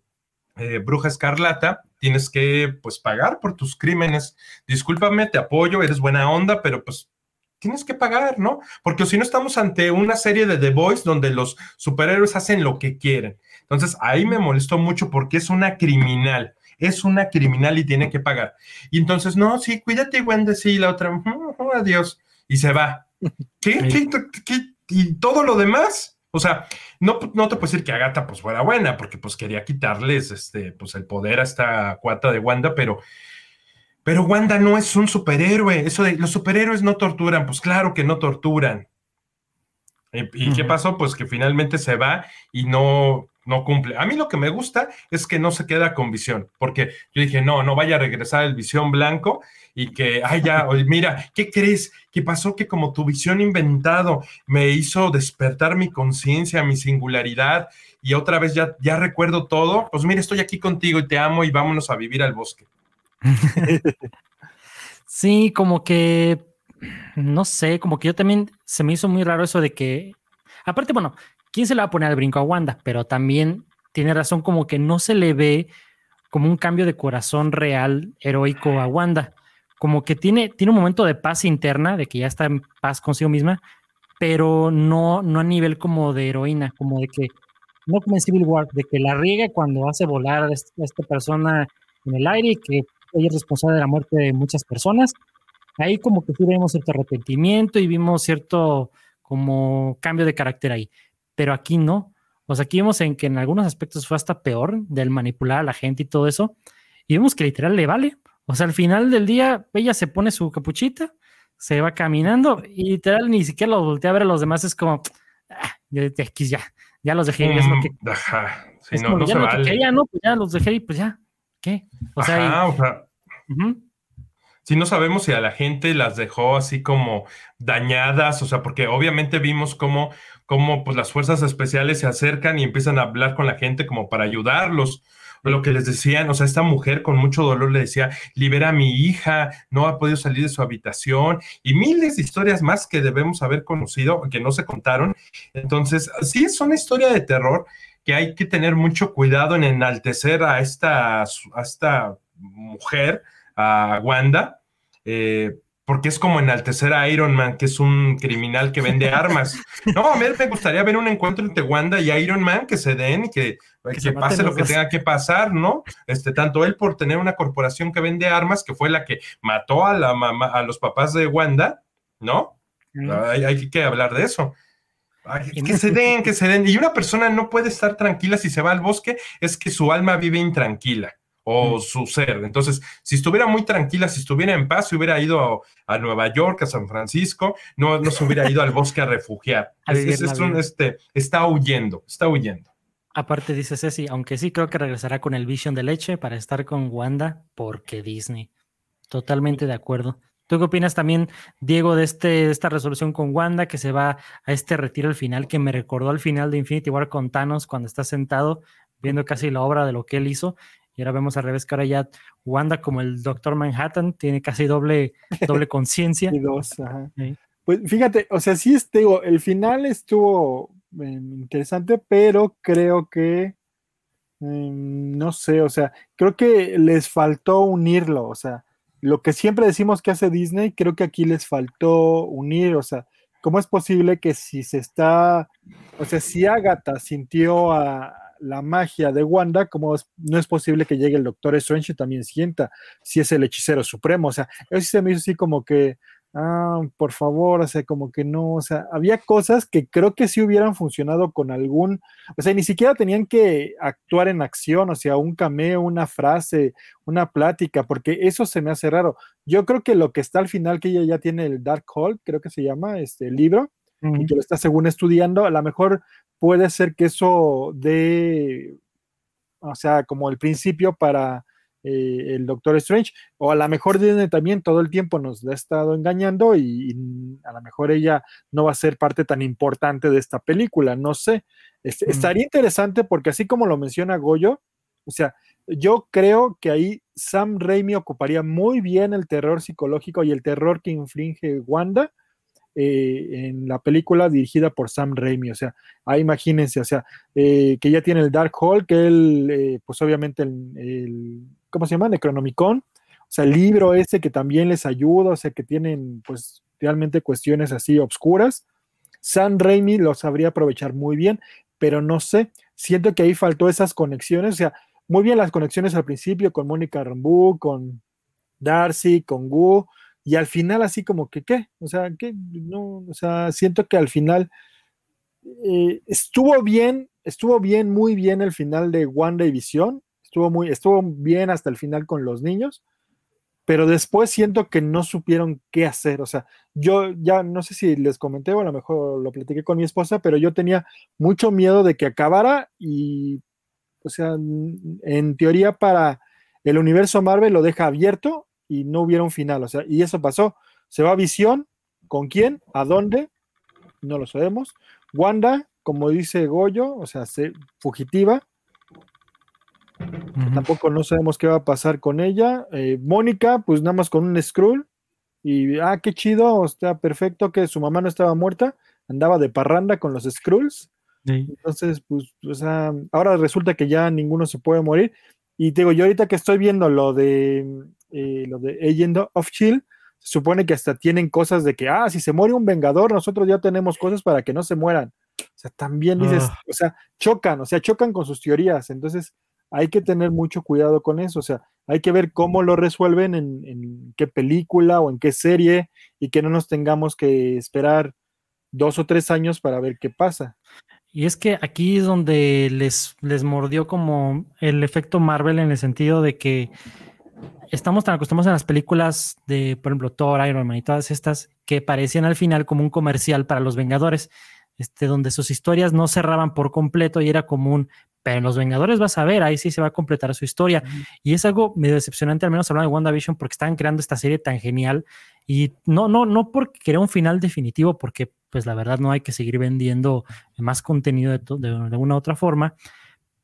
eh, bruja escarlata, tienes que pues pagar por tus crímenes. Discúlpame, te apoyo, eres buena onda, pero pues tienes que pagar, ¿no? Porque si no estamos ante una serie de The Boys donde los superhéroes hacen lo que quieren. Entonces ahí me molestó mucho porque es una criminal, es una criminal y tiene que pagar. Y entonces, no, sí, cuídate, Wendy, sí, la otra, adiós, y se va. ¿Qué? ¿Qué? ¿Qué? ¿Y todo lo demás? O sea, no, no te puedo decir que Agatha pues fuera buena, porque pues quería quitarles este, pues el poder a esta cuata de Wanda, pero, pero Wanda no es un superhéroe. Eso de los superhéroes no torturan, pues claro que no torturan. ¿Y, qué pasó? Pues que finalmente se va y no, no cumple. A mí lo que me gusta es que no se queda con visión, porque yo dije, no, no vaya a regresar el visión blanco y que, ay, ya, mira, ¿qué crees? ¿Qué pasó? Que como tu visión inventado me hizo despertar mi conciencia, mi singularidad y otra vez ya, ya recuerdo todo. Pues mira, estoy aquí contigo y te amo y vámonos a vivir al bosque. sí, como que, no sé, como que yo también se me hizo muy raro eso de que, aparte, bueno, ¿quién se le va a poner al brinco a Wanda? Pero también tiene razón como que no se le ve como un cambio de corazón real, heroico a Wanda como que tiene, tiene un momento de paz interna, de que ya está en paz consigo misma, pero no, no a nivel como de heroína, como de que, no como en Civil War, de que la riega cuando hace volar a esta persona en el aire y que ella es responsable de la muerte de muchas personas. Ahí como que sí vimos cierto arrepentimiento y vimos cierto como cambio de carácter ahí, pero aquí no. O sea, aquí vemos en que en algunos aspectos fue hasta peor del manipular a la gente y todo eso. Y vemos que literal le vale. O sea, al final del día, ella se pone su capuchita, se va caminando y literal ni siquiera lo voltea a ver a los demás. Es como, ah, ya, ya, ya los dejé. es lo que, ajá. Sí, no, no ya lo que quería, ¿no? Pues ya los dejé y pues ya, ¿qué? O sea, o sea si no sabemos si a la gente las dejó así como dañadas, o sea, porque obviamente vimos cómo, cómo pues las fuerzas especiales se acercan y empiezan a hablar con la gente como para ayudarlos lo que les decían, o sea, esta mujer con mucho dolor le decía, libera a mi hija, no ha podido salir de su habitación y miles de historias más que debemos haber conocido, que no se contaron. Entonces, sí es una historia de terror que hay que tener mucho cuidado en enaltecer a esta, a esta mujer, a Wanda, eh, porque es como enaltecer a Iron Man, que es un criminal que vende armas. No, a mí me gustaría ver un encuentro entre Wanda y Iron Man que se den y que, que, pase lo que tenga que pasar, ¿no? Este, tanto él por tener una corporación que vende armas, que fue la que mató a, la mamá, a los papás de Wanda, ¿no? Hay, hay, que hablar de eso. que se den, que se den. Y una persona no puede estar tranquila si se va al bosque, es que su alma vive intranquila o su ser. Entonces, si estuviera muy tranquila, si estuviera en paz, se hubiera ido a, Nueva York, a San Francisco, no, no se hubiera ido al bosque a refugiar. este, está huyendo, está huyendo. Aparte dice Ceci, aunque sí creo que regresará con el Vision de leche para estar con Wanda, porque Disney. Totalmente de acuerdo. ¿Tú qué opinas también, Diego, de, este, esta resolución con Wanda que se va a este retiro al final que me recordó al final de Infinity War con Thanos cuando está sentado viendo casi la obra de lo que él hizo y ahora vemos al revés que ahora ya Wanda como el Doctor Manhattan tiene casi doble, doble conciencia. y dos, Pues fíjate, o sea, sí, es, digo, el final estuvo em, interesante, pero creo que, em, no sé, o sea, creo que les faltó unirlo, o sea, lo que siempre decimos que hace Disney, creo que aquí les faltó unir, o sea, ¿cómo es posible que si se está, o sea, si Agatha sintió a, la magia de Wanda, como no es posible que llegue el Doctor Strange y también sienta si es el hechicero supremo. O sea, eso se me hizo así como que, ah, por favor, o sea, como que no, o sea, había cosas que creo que sí hubieran funcionado con algún, o sea, ni siquiera tenían que actuar en acción, o sea, un cameo, una frase, una plática, porque eso se me hace raro. Yo creo que lo que está al final, que ella ya tiene el Dark Hall, creo que se llama, este libro, y que lo está según estudiando, a lo mejor puede ser que eso dé, o sea, como el principio para eh, el Doctor Strange, o a lo mejor Disney también todo el tiempo nos ha estado engañando y, y, a lo mejor ella no va a ser parte tan importante de esta película, no sé. Est mm. Estaría interesante porque así como lo menciona Goyo, o sea, yo creo que ahí Sam Raimi ocuparía muy bien el terror psicológico y el terror que inflige Wanda eh, en la película dirigida por Sam Raimi. O sea, ahí imagínense, o sea, eh, que ya tiene el Dark Hall, que él, eh, pues obviamente el, ¿cómo se llama? Necronomicon. O sea, el libro ese que también les ayuda, o sea, que tienen pues realmente cuestiones así obscuras. Sam Raimi lo sabría aprovechar muy bien, pero no sé, siento que ahí faltó esas conexiones, o sea, muy bien las conexiones al principio con Mónica Rambeau, con Darcy, con Gu, y al final así como que, ¿qué? O sea, que no, o sea, siento que al final eh, estuvo bien, estuvo bien, muy bien el final de Wanda y Visión, estuvo muy, estuvo bien hasta el final con los niños, pero después siento que no supieron qué hacer, o sea, yo ya no sé si les comenté o a lo mejor lo platiqué con mi esposa, pero yo tenía mucho miedo de que acabara y o sea, en teoría para el universo Marvel lo deja abierto y no hubiera un final. O sea, y eso pasó. Se va a Visión. ¿Con quién? ¿A dónde? No lo sabemos. Wanda, como dice Goyo, o sea, se, fugitiva. Uh -huh. Tampoco no sabemos qué va a pasar con ella. Eh, Mónica, pues nada más con un Skrull. Y, ah, qué chido, está perfecto que su mamá no estaba muerta. Andaba de parranda con los Skrulls. Sí. Entonces, pues, o sea, ahora resulta que ya ninguno se puede morir. Y te digo, yo ahorita que estoy viendo lo de eh, lo de Agent of Shield, se supone que hasta tienen cosas de que, ah, si se muere un Vengador, nosotros ya tenemos cosas para que no se mueran. O sea, también dices, uh. o sea, chocan, o sea, chocan con sus teorías. Entonces, hay que tener mucho cuidado con eso. O sea, hay que ver cómo lo resuelven, en, en qué película o en qué serie, y que no nos tengamos que esperar dos o tres años para ver qué pasa. Y es que aquí es donde les, les mordió como el efecto Marvel en el sentido de que estamos tan acostumbrados a las películas de, por ejemplo, Thor, Iron Man y todas estas que parecían al final como un comercial para los Vengadores, este, donde sus historias no cerraban por completo y era como un, pero en los Vengadores vas a ver, ahí sí se va a completar su historia. Y es algo medio decepcionante, al menos hablando de WandaVision, porque estaban creando esta serie tan genial y no, no, no porque quería un final definitivo, porque pues la verdad no hay que seguir vendiendo más contenido de, de, de una u otra forma,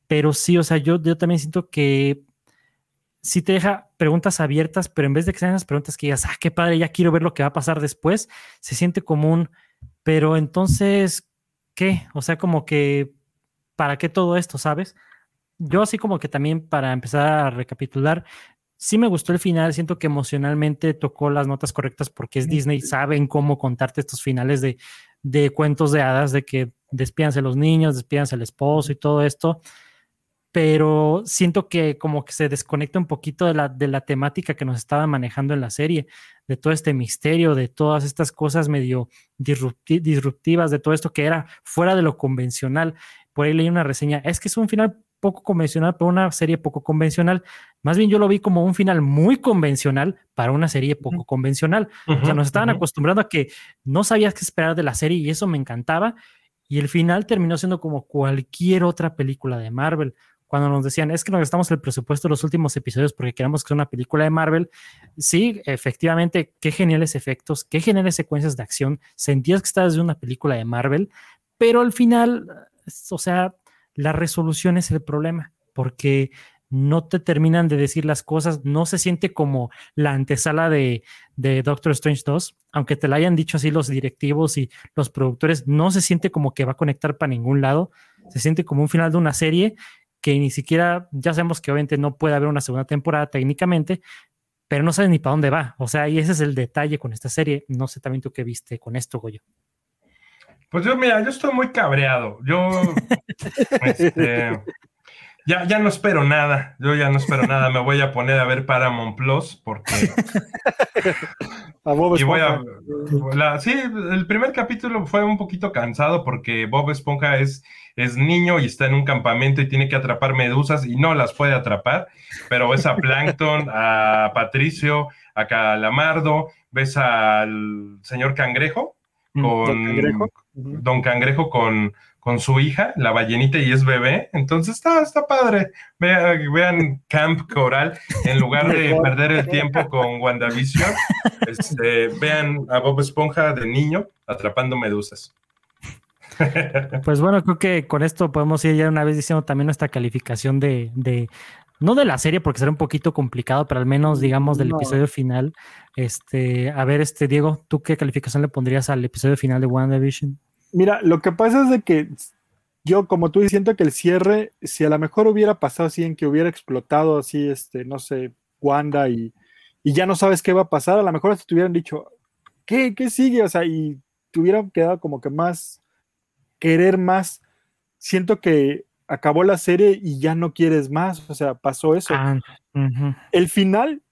pero sí, o sea, yo, yo también siento que sí te deja preguntas abiertas, pero en vez de que sean las preguntas que digas, ah, qué padre, ya quiero ver lo que va a pasar después, se siente como un, pero entonces, ¿qué? O sea, como que, ¿para qué todo esto, sabes? Yo así como que también para empezar a recapitular, sí me gustó el final, siento que emocionalmente tocó las notas correctas porque es Disney, saben cómo contarte estos finales de, de cuentos de hadas, de que despídanse los niños, despídanse el esposo y todo esto, pero siento que como que se desconecta un poquito de la, de la temática que nos estaba manejando en la serie, de todo este misterio, de todas estas cosas medio disrupti disruptivas, de todo esto que era fuera de lo convencional. Por ahí leí una reseña, es que es un final poco convencional para una serie poco convencional. Más bien yo lo vi como un final muy convencional para una serie poco uh -huh. convencional. Uh -huh, o sea, nos estaban uh -huh. acostumbrando a que no sabías qué esperar de la serie y eso me encantaba. Y el final terminó siendo como cualquier otra película de Marvel. Cuando nos decían, es que nos gastamos el presupuesto de los últimos episodios porque queremos que sea una película de Marvel. Sí, efectivamente, qué geniales efectos, qué geniales secuencias de acción. Sentías que estabas de una película de Marvel, pero al final, o sea, la resolución es el problema, porque no te terminan de decir las cosas, no se siente como la antesala de, de, Doctor Strange 2, aunque te la hayan dicho así los directivos y los productores, no se siente como que va a conectar para ningún lado, se siente como un final de una serie que ni siquiera, ya sabemos que obviamente no puede haber una segunda temporada técnicamente, pero no sabes ni para dónde va, o sea, y ese es el detalle con esta serie, no sé también tú qué viste con esto, Goyo. Pues yo, mira, yo estoy muy cabreado. Yo este, ya, ya no espero nada. Yo ya no espero nada. Me voy a poner a ver Paramount Plus porque. a Bob y voy a, la, sí, el primer capítulo fue un poquito cansado porque Bob Esponja es, es niño y está en un campamento y tiene que atrapar medusas y no las puede atrapar. Pero ves a Plankton, a Patricio, a Calamardo, ves al señor Cangrejo. Con Don Cangrejo. Ujú. Don Cangrejo con, con su hija, la ballenita, y es bebé. Entonces está, está padre. Vean, vean Camp Coral en lugar de perder el tiempo con WandaVision. este, vean a Bob Esponja de niño atrapando medusas. Pues bueno, creo que con esto podemos ir ya una vez diciendo también nuestra calificación de, de no de la serie, porque será un poquito complicado, pero al menos digamos del No. episodio final. Este, a ver, este Diego, ¿tú qué calificación le pondrías al episodio final de WandaVision? Mira, lo que pasa es de que yo, como tú, siento que el cierre, si a lo mejor hubiera pasado así, en que hubiera explotado así, este, no sé, Wanda y, y ya no sabes qué va a pasar, a lo mejor hasta te hubieran dicho, ¿qué, qué sigue? O sea, y te hubieran quedado como que más, querer más. Siento que acabó la serie y ya no quieres más, o sea, pasó eso. Ah, el final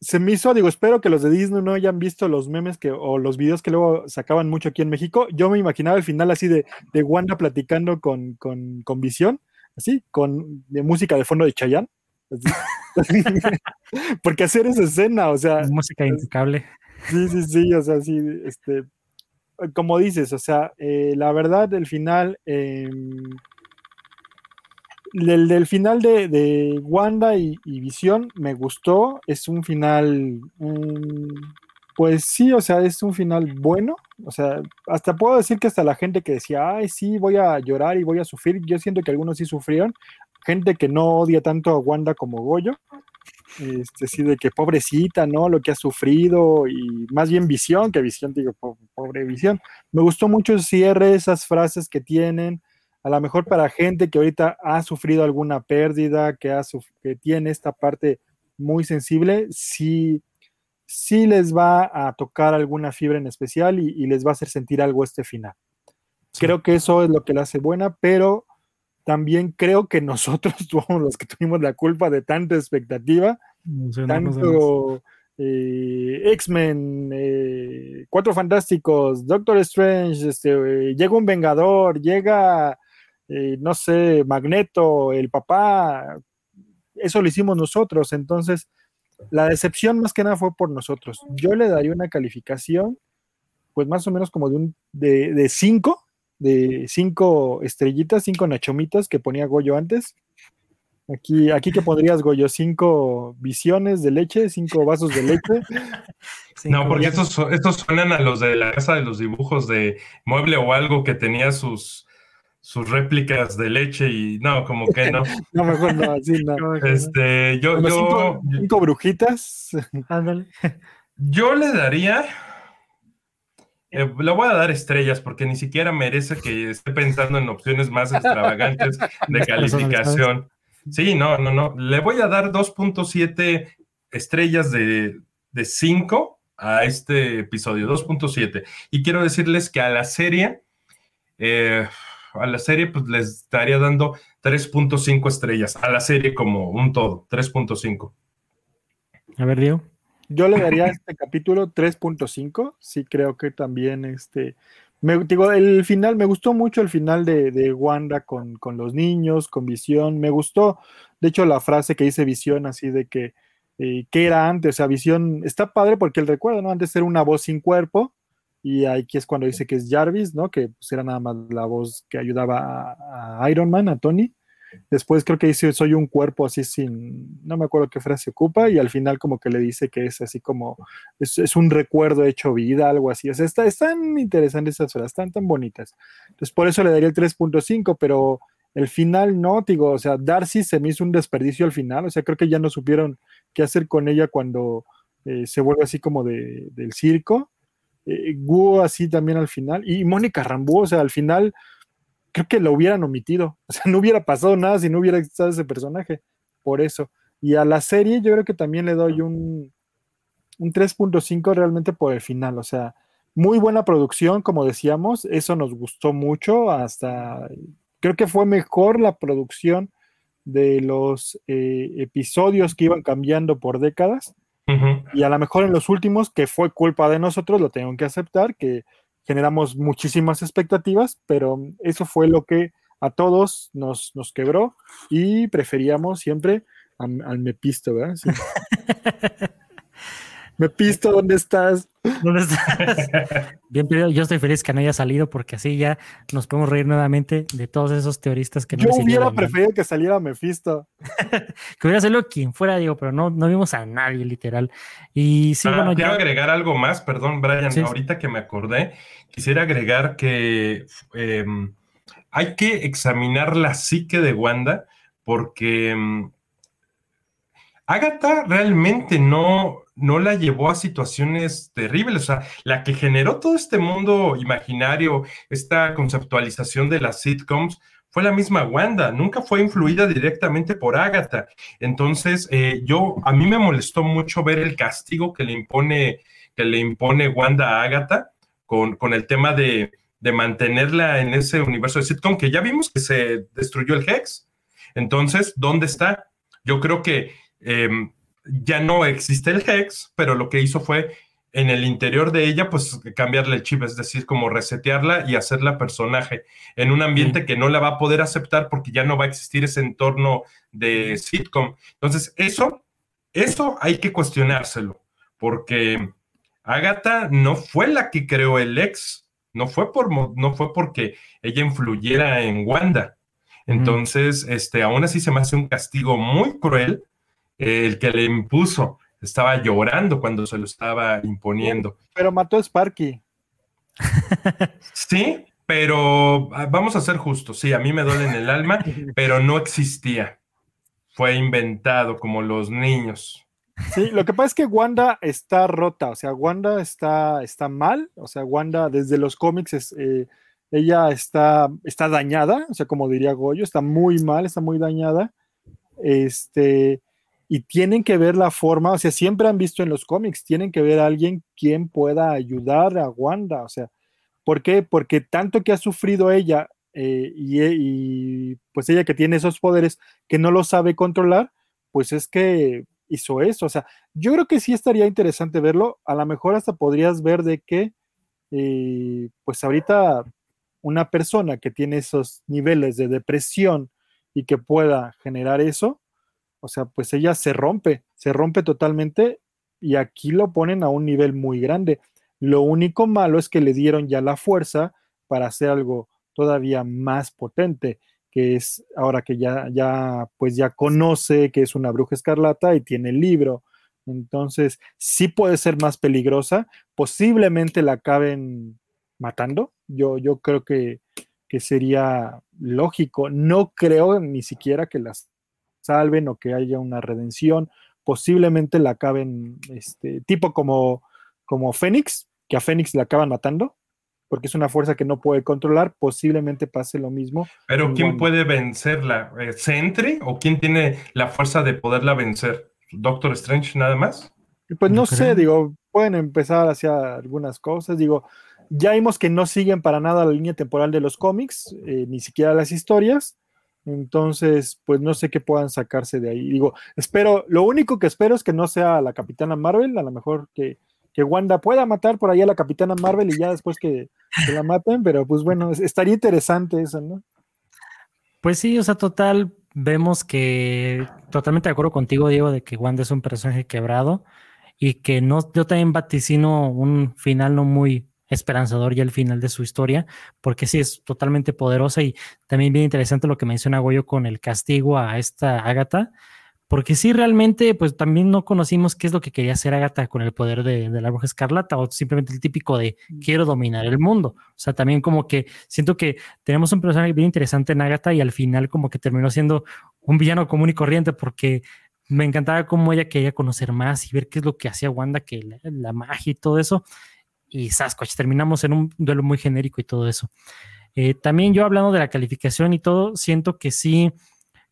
se me hizo, digo, espero que los de Disney no hayan visto los memes que, o los videos que luego sacaban mucho aquí en México. Yo me imaginaba el final así de, de Wanda platicando con, con, con Visión, así, con de música de fondo de Chayanne. así. Porque hacer esa escena, o sea, música impecable. Sí, sí, sí, o sea, sí, este, como dices, o sea, eh, la verdad, el final, eh, del, del final de, de Wanda y, y Visión me gustó, es un final, mm, pues sí, o sea, es un final bueno, o sea, hasta puedo decir que hasta la gente que decía, ay, sí, voy a llorar y voy a sufrir, yo siento que algunos sí sufrieron, gente que no odia tanto a Wanda como Goyo, este, sí, de que pobrecita, ¿no? Lo que ha sufrido y más bien visión, que visión, digo, po- pobre visión. Me gustó mucho el cierre, esas frases que tienen, a lo mejor para gente que ahorita ha sufrido alguna pérdida, que, ha que tiene esta parte muy sensible, sí, sí les va a tocar alguna fibra en especial y, y les va a hacer sentir algo este final. Creo que eso es lo que la hace buena, pero también creo que nosotros somos los que tuvimos la culpa de tanta expectativa tanto eh, X-Men, eh, Cuatro Fantásticos, Doctor Strange, este, eh, llega un Vengador, llega, eh, no sé, Magneto, el papá, eso lo hicimos nosotros, entonces la decepción más que nada fue por nosotros. Yo le daría una calificación, pues más o menos como de un de, de cinco, de cinco estrellitas, cinco nachomitas que ponía Goyo antes. Aquí, aquí que pondrías, Goyo, cinco visiones de leche, cinco vasos de leche. No, porque estos, estos suenan a los de la casa de los dibujos de mueble o algo que tenía sus, sus réplicas de leche y no, como que no. No, mejor no, así no. Este, yo, yo, cinco, cinco brujitas. Ándale. yo le daría. eh, le voy a dar estrellas porque ni siquiera merece que esté pensando en opciones más extravagantes de calificación. Sí, no, no, no. Le voy a dar 2.7 estrellas de, de 5 a este episodio, 2.7. Y quiero decirles que a la serie, eh, a la serie, pues les estaría dando 3.5 estrellas. A la serie como un todo, 3.5. A ver, Diego. Yo le daría a este capítulo 3.5. Sí, creo que también este. Me, digo, el final, me gustó mucho el final de, de Wanda con, con los niños, con Visión. Me gustó, de hecho, la frase que dice Visión, así de que, eh, ¿qué era antes? O sea, Visión está padre porque él recuerda, ¿no? Antes era una voz sin cuerpo, y aquí es cuando dice que es Jarvis, ¿no? Que pues, era nada más la voz que ayudaba a, Iron Man, a Tony. Después creo que dice soy un cuerpo así sin, no me acuerdo qué frase ocupa, y al final como que le dice que es así como, es, un recuerdo hecho vida, algo así. O sea, está, están interesantes esas frases, están tan bonitas. Entonces por eso le daría el 3.5, pero el final no, digo, o sea, Darcy se me hizo un desperdicio al final, o sea, creo que ya no supieron qué hacer con ella cuando eh, se vuelve así como de, del circo. Eh, así también al final, y Mónica Rambú, o sea, al final creo que lo hubieran omitido. O sea, no hubiera pasado nada si no hubiera estado ese personaje. Por eso. Y a la serie yo creo que también le doy un, un 3.5 realmente por el final. O sea, muy buena producción, como decíamos. Eso nos gustó mucho. Hasta creo que fue mejor la producción de los eh, episodios que iban cambiando por décadas. Y a lo mejor en los últimos, que fue culpa de nosotros, lo tengo que aceptar, que generamos muchísimas expectativas, pero eso fue lo que a todos nos, nos quebró y preferíamos siempre al, al Mepisto, ¿verdad? Sí. Mepisto, ¿dónde estás? ¿Dónde estás? Bien, pero yo estoy feliz que no haya salido porque así ya nos podemos reír nuevamente de todos esos teoristas que no Yo hubiera preferido que saliera Mephisto. que hubiera salido quien fuera, digo, pero no, no vimos a nadie, literal. Y sí, Ah, bueno, quiero ya. agregar algo más, perdón, Brian, Sí. ahorita que me acordé, quisiera agregar que em, hay que examinar la psique de Wanda porque em, Agatha realmente no, no la llevó a situaciones terribles, o sea, la que generó todo este mundo imaginario, esta conceptualización de las sitcoms, fue la misma Wanda, nunca fue influida directamente por Agatha. Entonces, eh, yo, a mí me molestó mucho ver el castigo que le impone, que le impone Wanda a Agatha con, con el tema de, de mantenerla en ese universo de sitcom, que ya vimos que se destruyó el Hex. Entonces, ¿dónde está? Yo creo que eh, ya no existe el Hex, pero lo que hizo fue en el interior de ella, pues cambiarle el chip, es decir, como resetearla y hacerla personaje en un ambiente que no la va a poder aceptar porque ya no va a existir ese entorno de sitcom. Entonces, eso, eso hay que cuestionárselo, porque Agatha no fue la que creó el ex, no fue, por, no fue porque ella influyera en Wanda. Entonces, este, aún así se me hace un castigo muy cruel el que le impuso. Estaba llorando cuando se lo estaba imponiendo. Pero mató a Sparky. Sí, pero ah, vamos a ser justos. Sí, a mí me duele en el alma, pero no existía. Fue inventado como los niños. Sí, lo que pasa es que Wanda está rota, o sea, Wanda está, está mal, o sea, Wanda desde los cómics, es, eh, ella está, está dañada, o sea, como diría Goyo, está muy mal, está muy dañada, este, y tienen que ver la forma, o sea, siempre han visto en los cómics, tienen que ver a alguien quien pueda ayudar a Wanda, o sea, ¿por qué? Porque tanto que ha sufrido ella eh, y, pues ella que tiene esos poderes que no lo sabe controlar, pues es que hizo eso. O sea, yo creo que sí estaría interesante verlo. A lo mejor hasta podrías ver de que, eh, pues ahorita una persona que tiene esos niveles de depresión y que pueda generar eso, o sea, pues ella se rompe, se rompe totalmente y aquí lo ponen a un nivel muy grande. Lo único malo es que le dieron ya la fuerza para hacer algo todavía más potente que es ahora que ya, ya, pues ya conoce que es una bruja escarlata y tiene el libro. Entonces, sí puede ser más peligrosa. Posiblemente la acaben matando. Yo, yo creo que, que sería lógico. No creo ni siquiera que las salven o que haya una redención. Posiblemente la acaben, este, tipo como, como Fénix, que a Fénix la acaban matando porque es una fuerza que no puede controlar, posiblemente pase lo mismo. Pero ¿quién Wanda. puede vencerla? Eh, ¿Sentry o quién tiene la fuerza de poderla vencer? ¿Doctor Strange nada más? Pues No no sé, digo, pueden empezar hacia algunas cosas, digo, ya vimos que no siguen para nada la línea temporal de los cómics, eh, ni siquiera las historias, entonces, pues no sé qué puedan sacarse de ahí. Digo, espero, lo único que espero es que no sea la Capitana Marvel, a lo mejor que, que Wanda pueda matar por ahí a la Capitana Marvel y ya después que, que la maten, pero pues bueno, es- estaría interesante eso, ¿no? Pues sí, o sea, total, vemos que totalmente de acuerdo contigo, Diego, de que Wanda es un personaje quebrado y que no, yo también vaticino un final no muy esperanzador ya el final de su historia, porque sí es totalmente poderosa y también bien interesante lo que menciona Goyo con el castigo a esta Agatha, porque sí realmente pues también no conocimos qué es lo que quería hacer Agatha con el poder de, de la bruja escarlata o simplemente el típico de quiero dominar el mundo, o sea, también como que siento que tenemos un personaje bien interesante en Agatha y al final como que terminó siendo un villano común y corriente porque me encantaba cómo ella quería conocer más y ver qué es lo que hacía Wanda, que la, la magia y todo eso. Y Sasquatch, terminamos en un duelo muy genérico y todo eso. Eh, también yo hablando de la calificación y todo, siento que sí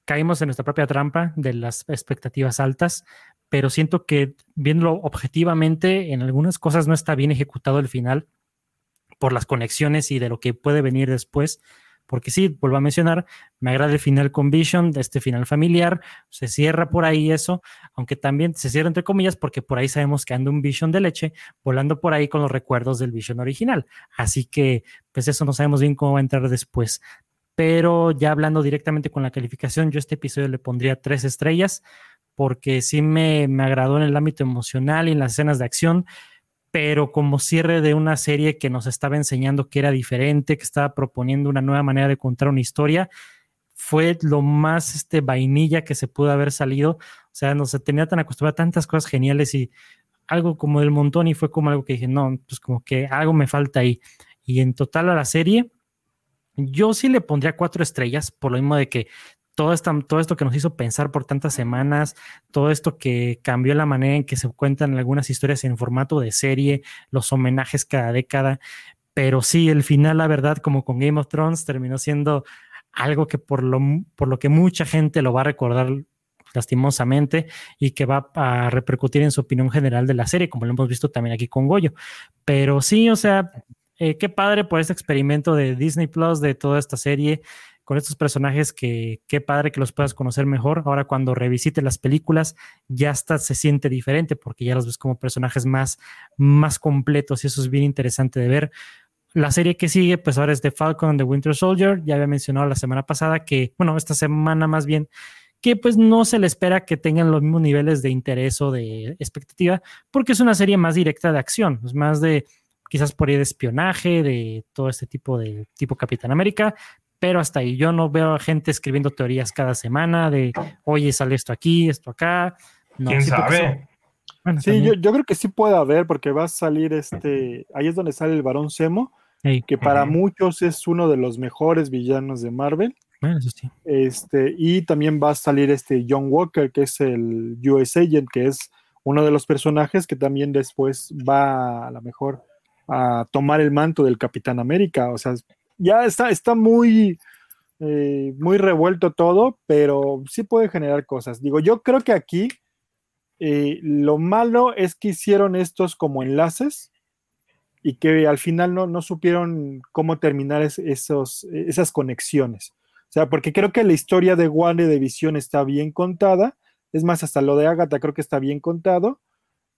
caímos en nuestra propia trampa de las expectativas altas, pero siento que viéndolo objetivamente, en algunas cosas no está bien ejecutado el final por las conexiones y de lo que puede venir después. Porque sí, vuelvo a mencionar, me agrada el final con Vision, este final familiar, se cierra por ahí eso, aunque también se cierra entre comillas porque por ahí sabemos que anda un Vision de leche volando por ahí con los recuerdos del Vision original. Así que, pues eso no sabemos bien cómo va a entrar después. Pero ya hablando directamente con la calificación, yo este episodio le pondría tres estrellas porque sí me, me agradó en el ámbito emocional y en las escenas de acción, pero como cierre de una serie que nos estaba enseñando que era diferente, que estaba proponiendo una nueva manera de contar una historia, fue lo más este, vainilla que se pudo haber salido. O sea, no se tenía tan acostumbrado a tantas cosas geniales y algo como del montón y fue como algo que dije, no, pues como que algo me falta ahí. Y en total a la serie, yo sí le pondría cuatro estrellas por lo mismo de que todo, esta, todo esto que nos hizo pensar por tantas semanas, todo esto que cambió la manera en que se cuentan algunas historias en formato de serie, los homenajes cada década. Pero sí, el final, la verdad, como con Game of Thrones, terminó siendo algo que por lo, por lo que mucha gente lo va a recordar lastimosamente y que va a repercutir en su opinión general de la serie, como lo hemos visto también aquí con Goyo. Pero sí, o sea, eh, qué padre por este experimento de Disney Plus, de toda esta serie, con estos personajes que qué padre que los puedas conocer mejor. Ahora cuando revisite las películas, ya hasta se siente diferente porque ya los ves como personajes más, más completos y eso es bien interesante de ver. La serie que sigue, pues ahora es The Falcon The Winter Soldier. Ya había mencionado la semana pasada que, bueno, esta semana más bien, que pues no se le espera que tengan los mismos niveles de interés o de expectativa, porque es una serie más directa de acción, es más de quizás por ahí de espionaje, de todo este tipo de tipo Capitán América, pero hasta ahí yo no veo a gente escribiendo teorías cada semana de, oye, sale esto aquí, esto acá. ¿Quién sabe? sí, yo, yo, creo que sí puede haber, porque va a salir este, ahí es donde sale el varón Semo, que para muchos es uno de los mejores villanos de Marvel. Bueno, eso sí. Este, y también va a salir este John Walker, que es el US Agent, que es uno de los personajes que también después va a lo mejor a tomar el manto del Capitán América. O sea, ya está, está muy, eh, muy revuelto todo, pero sí puede generar cosas. Digo, yo creo que aquí eh, lo malo es que hicieron estos como enlaces y que al final no, no supieron cómo terminar esos, esas conexiones. O sea, porque creo que la historia de Wanda de Visión está bien contada. Es más, hasta lo de Agatha creo que está bien contado.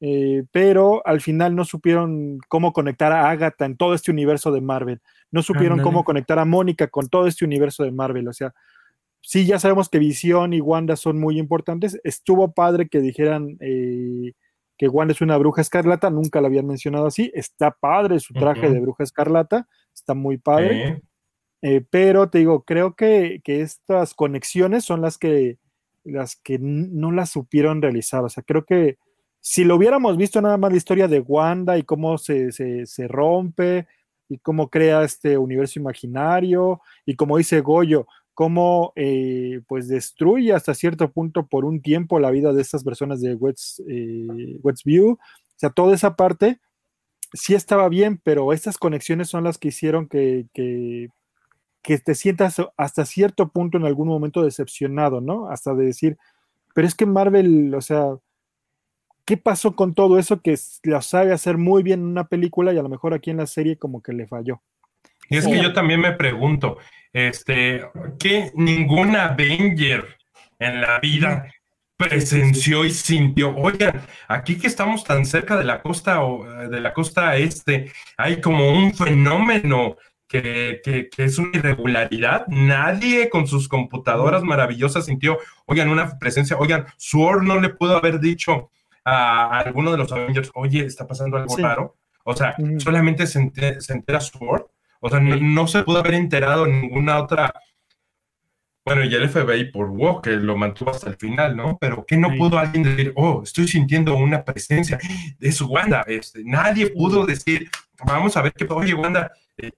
Eh, pero al final no supieron cómo conectar a Agatha en todo este universo de Marvel. No supieron cómo conectar a Mónica con todo este universo de Marvel. O sea, sí, ya sabemos que Visión y Wanda son muy importantes. Estuvo padre que dijeran eh, que Wanda es una bruja escarlata, nunca la habían mencionado así. Está padre su traje de bruja escarlata, está muy padre. Eh, pero te digo, creo que, estas conexiones son las que, las que no las supieron realizar. O sea, creo que si lo hubiéramos visto nada más la historia de Wanda y cómo se, se rompe y cómo crea este universo imaginario y como dice Goyo, cómo eh, pues destruye hasta cierto punto por un tiempo la vida de estas personas de West, eh, View. O sea, toda esa parte sí estaba bien, pero estas conexiones son las que hicieron que, que, que, te sientas hasta cierto punto en algún momento decepcionado, ¿no? Hasta de decir, pero es que Marvel, o sea, ¿qué pasó con todo eso que lo sabe hacer muy bien en una película y a lo mejor aquí en la serie como que le falló? Y es que yo también me pregunto, este, que ningún Avenger en la vida presenció y sintió, oigan, aquí que estamos tan cerca de la costa de la costa este, hay como un fenómeno que, es una irregularidad. Nadie con sus computadoras maravillosas sintió, oigan, una presencia, oigan, Sword no le pudo haber dicho a, alguno de los Avengers, oye, está pasando algo raro. O sea, solamente se, entera Sword o sea, no, se pudo haber enterado ninguna otra. Bueno, y el FBI por WoW, que lo mantuvo hasta el final, ¿no? Pero que no pudo alguien decir, oh, estoy sintiendo una presencia de su Wanda. Este, nadie pudo decir, vamos a ver qué, oye, Wanda, eh,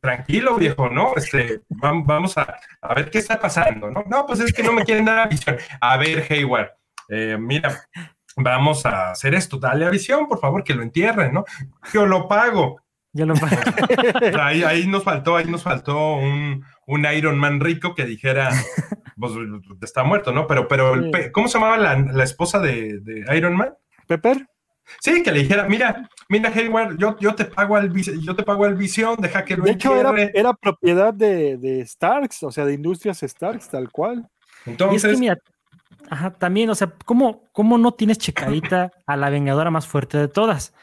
tranquilo, viejo, ¿no? Este, vamos a, a, ver qué está pasando, ¿no? No, pues es que no me quieren dar visión. A ver, Hayward, eh, mira, vamos a hacer esto, dale a visión, por favor, que lo entierren, ¿no? Yo lo pago. Ya lo ahí, ahí nos faltó, ahí nos faltó un, un Iron Man rico que dijera, pues está muerto, ¿no? Pero, pero ¿cómo se llamaba la, la esposa de, de, Iron Man? Pepper. Sí, que le dijera, mira, mira, Hayward, yo, yo te pago el yo te pago el visión, deja que lo De hecho, era, era, propiedad de, de, Starks, o sea, de Industrias Starks, tal cual. Entonces, Ajá, también, o sea, ¿cómo, ¿cómo no tienes checadita a la vengadora más fuerte de todas?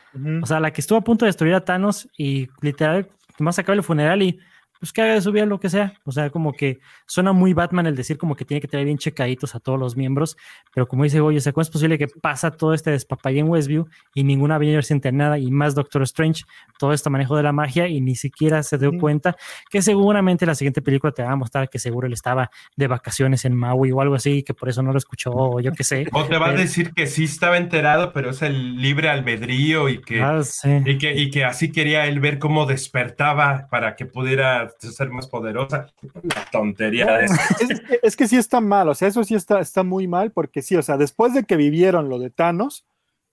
O sea, la que estuvo a punto de destruir a Thanos y literal, más acaba el funeral y pues que haga de su vida lo que sea. O sea, como que suena muy Batman el decir como que tiene que tener bien checaditos a todos los miembros, pero como dice oye, ¿cómo es posible que pasa todo este despapay en Westview y ninguna Avenger siente nada y más Doctor Strange, todo este manejo de la magia y ni siquiera se dio cuenta que seguramente la siguiente película te va a mostrar que seguro él estaba de vacaciones en Maui o algo así, que por eso no lo escuchó, o yo qué sé. O te va a decir que sí estaba enterado, pero es el libre albedrío y que, Ah, sí. y que, y que así quería él ver cómo despertaba para que pudiera ser más poderosa. La tontería de eso. Es, es que sí está mal, o sea, eso sí está, está muy mal, porque sí, o sea, después de que vivieron lo de Thanos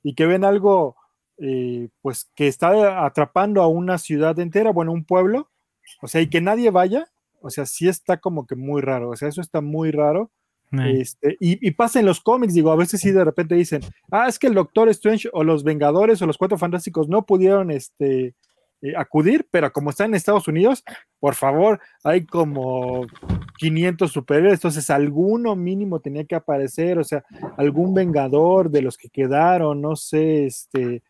y que ven algo, eh, pues que está atrapando a una ciudad entera, bueno, un pueblo, o sea, y que nadie vaya, o sea, sí está como que muy raro, o sea, eso está muy raro. Este, y, y pasa en los cómics, digo, a veces sí de repente dicen, ah, es que el Doctor Strange o los Vengadores o los Cuatro Fantásticos no pudieron este, eh, acudir, pero como están en Estados Unidos, por favor, hay como 500 superhéroes, entonces alguno mínimo tenía que aparecer, o sea, algún Vengador de los que quedaron, no sé, este,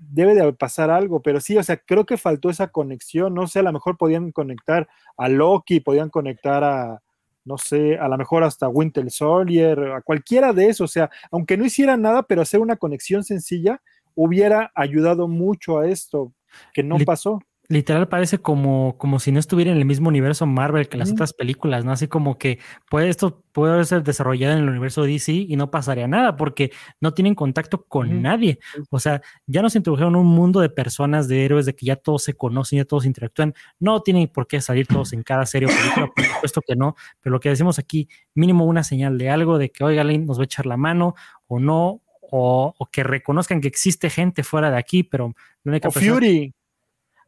debe de pasar algo, pero sí, o sea, creo que faltó esa conexión, no sé, a lo mejor podían conectar a Loki, podían conectar a, no sé, a lo mejor hasta Winter Soldier, a cualquiera de esos, o sea, aunque no hicieran nada, pero hacer una conexión sencilla hubiera ayudado mucho a esto, que no pasó. literal parece como, como si no estuviera en el mismo universo Marvel que las otras películas, ¿no? Así como que puede, esto puede ser desarrollado en el universo DC y no pasaría nada porque no tienen contacto con nadie. O sea, ya nos introdujeron un mundo de personas, de héroes, de que ya todos se conocen, ya todos interactúan. No tienen por qué salir todos en cada serie o película, por supuesto que no, pero lo que decimos aquí, mínimo una señal de algo, de que, oiga, alguien nos va a echar la mano o no, o, o que reconozcan que existe gente fuera de aquí, pero la única O persona- Fury,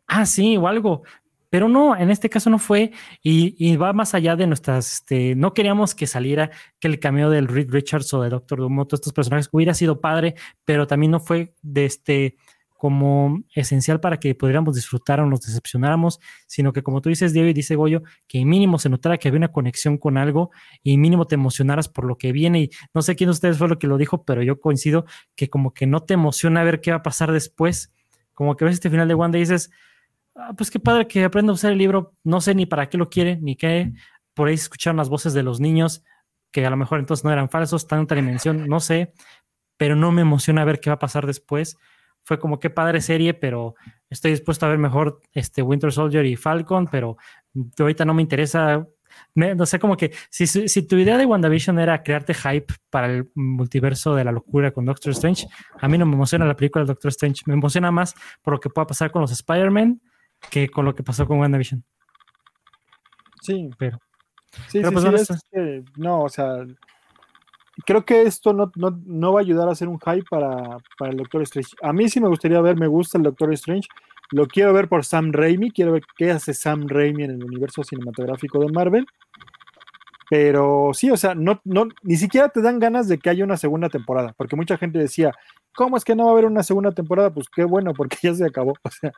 ah, sí, o algo. Pero no, en este caso no fue y, y va más allá de nuestras, este, no queríamos que saliera que el cameo del Reed Richards o de Doctor Doom, o todos estos personajes hubiera sido padre, pero también no fue de este como esencial para que pudiéramos disfrutar o nos decepcionáramos, sino que como tú dices, Diego, y dice Goyo, que mínimo se notara que había una conexión con algo y mínimo te emocionaras por lo que viene. Y no sé quién de ustedes fue lo que lo dijo, pero yo coincido que como que no te emociona ver qué va a pasar después. Como que ves este final de Wanda y dices, "Ah, pues qué padre que aprenda a usar el libro, no sé ni para qué lo quiere, ni qué. Por ahí escucharon las voces de los niños, que a lo mejor entonces no eran falsos, tanta dimensión, no sé, pero no me emociona ver qué va a pasar después. Fue como qué padre serie, pero estoy dispuesto a ver mejor este Winter Soldier y Falcon, pero ahorita no me interesa. Me- no sé, como que si, tu idea de WandaVision era crearte hype para el multiverso de la locura con Doctor Strange, a mí no me emociona la película de Doctor Strange. Me emociona más por lo que pueda pasar con los Spider-Man que con lo que pasó con WandaVision. sí. Pero- Sí, pero sí, pues sí, es que, no, o sea, creo que esto no, no, no va a ayudar a hacer un hype para, para el Doctor Strange. A mí sí me gustaría ver, me gusta el Doctor Strange, lo quiero ver por Sam Raimi, quiero ver qué hace Sam Raimi en el universo cinematográfico de Marvel. Pero sí, o sea, no, no, ni siquiera te dan ganas de que haya una segunda temporada, porque mucha gente decía, ¿cómo es que no va a haber una segunda temporada? Pues qué bueno, porque ya se acabó. O sea,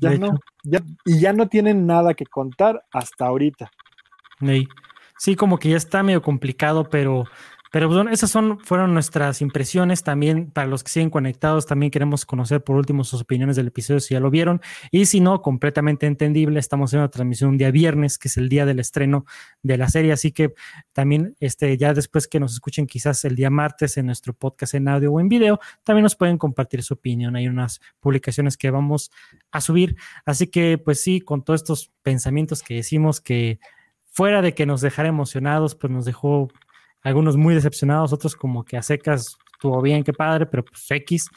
ya, no, ya- y ya no tienen nada que contar hasta ahorita. Ey. Sí, como que ya está medio complicado, pero, pero bueno, esas son, fueron nuestras impresiones. También para los que siguen conectados, también queremos conocer por último sus opiniones del episodio, si ya lo vieron. Y si no, completamente entendible, estamos haciendo una transmisión un día viernes, que es el día del estreno de la serie. Así que también, este, ya después que nos escuchen, quizás el día martes en nuestro podcast en audio o en video, también nos pueden compartir su opinión. Hay unas publicaciones que vamos a subir. Así que, pues sí, con todos estos pensamientos que decimos que fuera de que nos dejara emocionados, pues nos dejó algunos muy decepcionados, otros como que a secas estuvo bien, qué padre, pero pues X,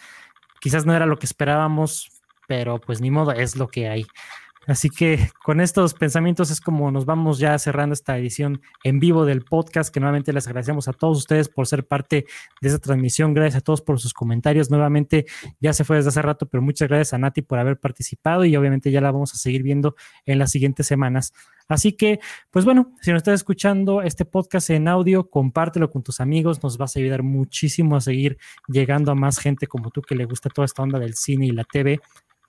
quizás no era lo que esperábamos, pero pues ni modo, es lo que hay. Así que con estos pensamientos es como nos vamos ya cerrando esta edición en vivo del podcast, que nuevamente les agradecemos a todos ustedes por ser parte de esta transmisión, gracias a todos por sus comentarios, nuevamente ya se fue desde hace rato, pero muchas gracias a Nati por haber participado y obviamente ya la vamos a seguir viendo en las siguientes semanas. Así que, pues bueno, si nos estás escuchando este podcast en audio, compártelo con tus amigos, nos vas a ayudar muchísimo a seguir llegando a más gente como tú que le gusta toda esta onda del cine y la TV.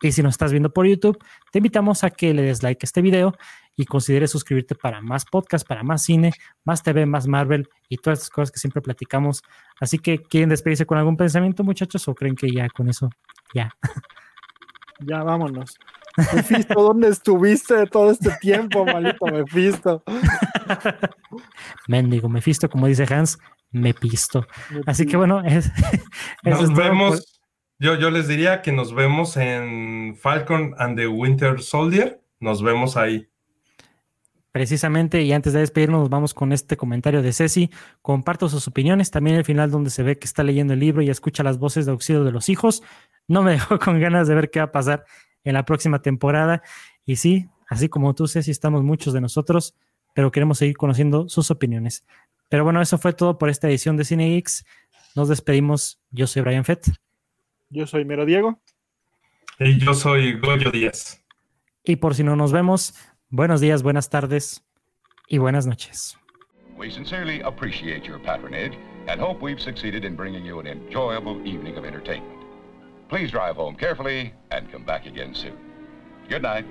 Y si nos estás viendo por YouTube, te invitamos a que le des like a este video y consideres suscribirte para más podcasts, para más cine, más TV, más Marvel y todas estas cosas que siempre platicamos. Así que, ¿quieren despedirse con algún pensamiento, muchachos? ¿O creen que ya con eso, ya? Ya, vámonos. Mephisto, ¿dónde estuviste todo este tiempo, maldito Mephisto? Mendigo Mephisto, como dice Hans, me pisto. Así que bueno, es, nos vemos. Yo, les diría que nos vemos en Falcon and the Winter Soldier. Nos vemos ahí. Precisamente, y antes de despedirnos, nos vamos con este comentario de Ceci. Comparto sus opiniones. También el final donde se ve que está leyendo el libro y escucha las voces de auxilio de los hijos. No me dejó con ganas de ver qué va a pasar en la próxima temporada. Y sí, así como tú, Ceci, estamos muchos de nosotros, pero queremos seguir conociendo sus opiniones. Pero bueno, eso fue todo por esta edición de Cine X. Nos despedimos. Yo soy Brian Fett. Yo soy Mero Diego. Y yo soy Goyo Díaz. Y por si no nos vemos, buenos días, buenas tardes y buenas noches. We sincerely appreciate your patronage and hope we've succeeded in bringing you an enjoyable evening of entertainment. Please drive home carefully and come back again soon. Good night.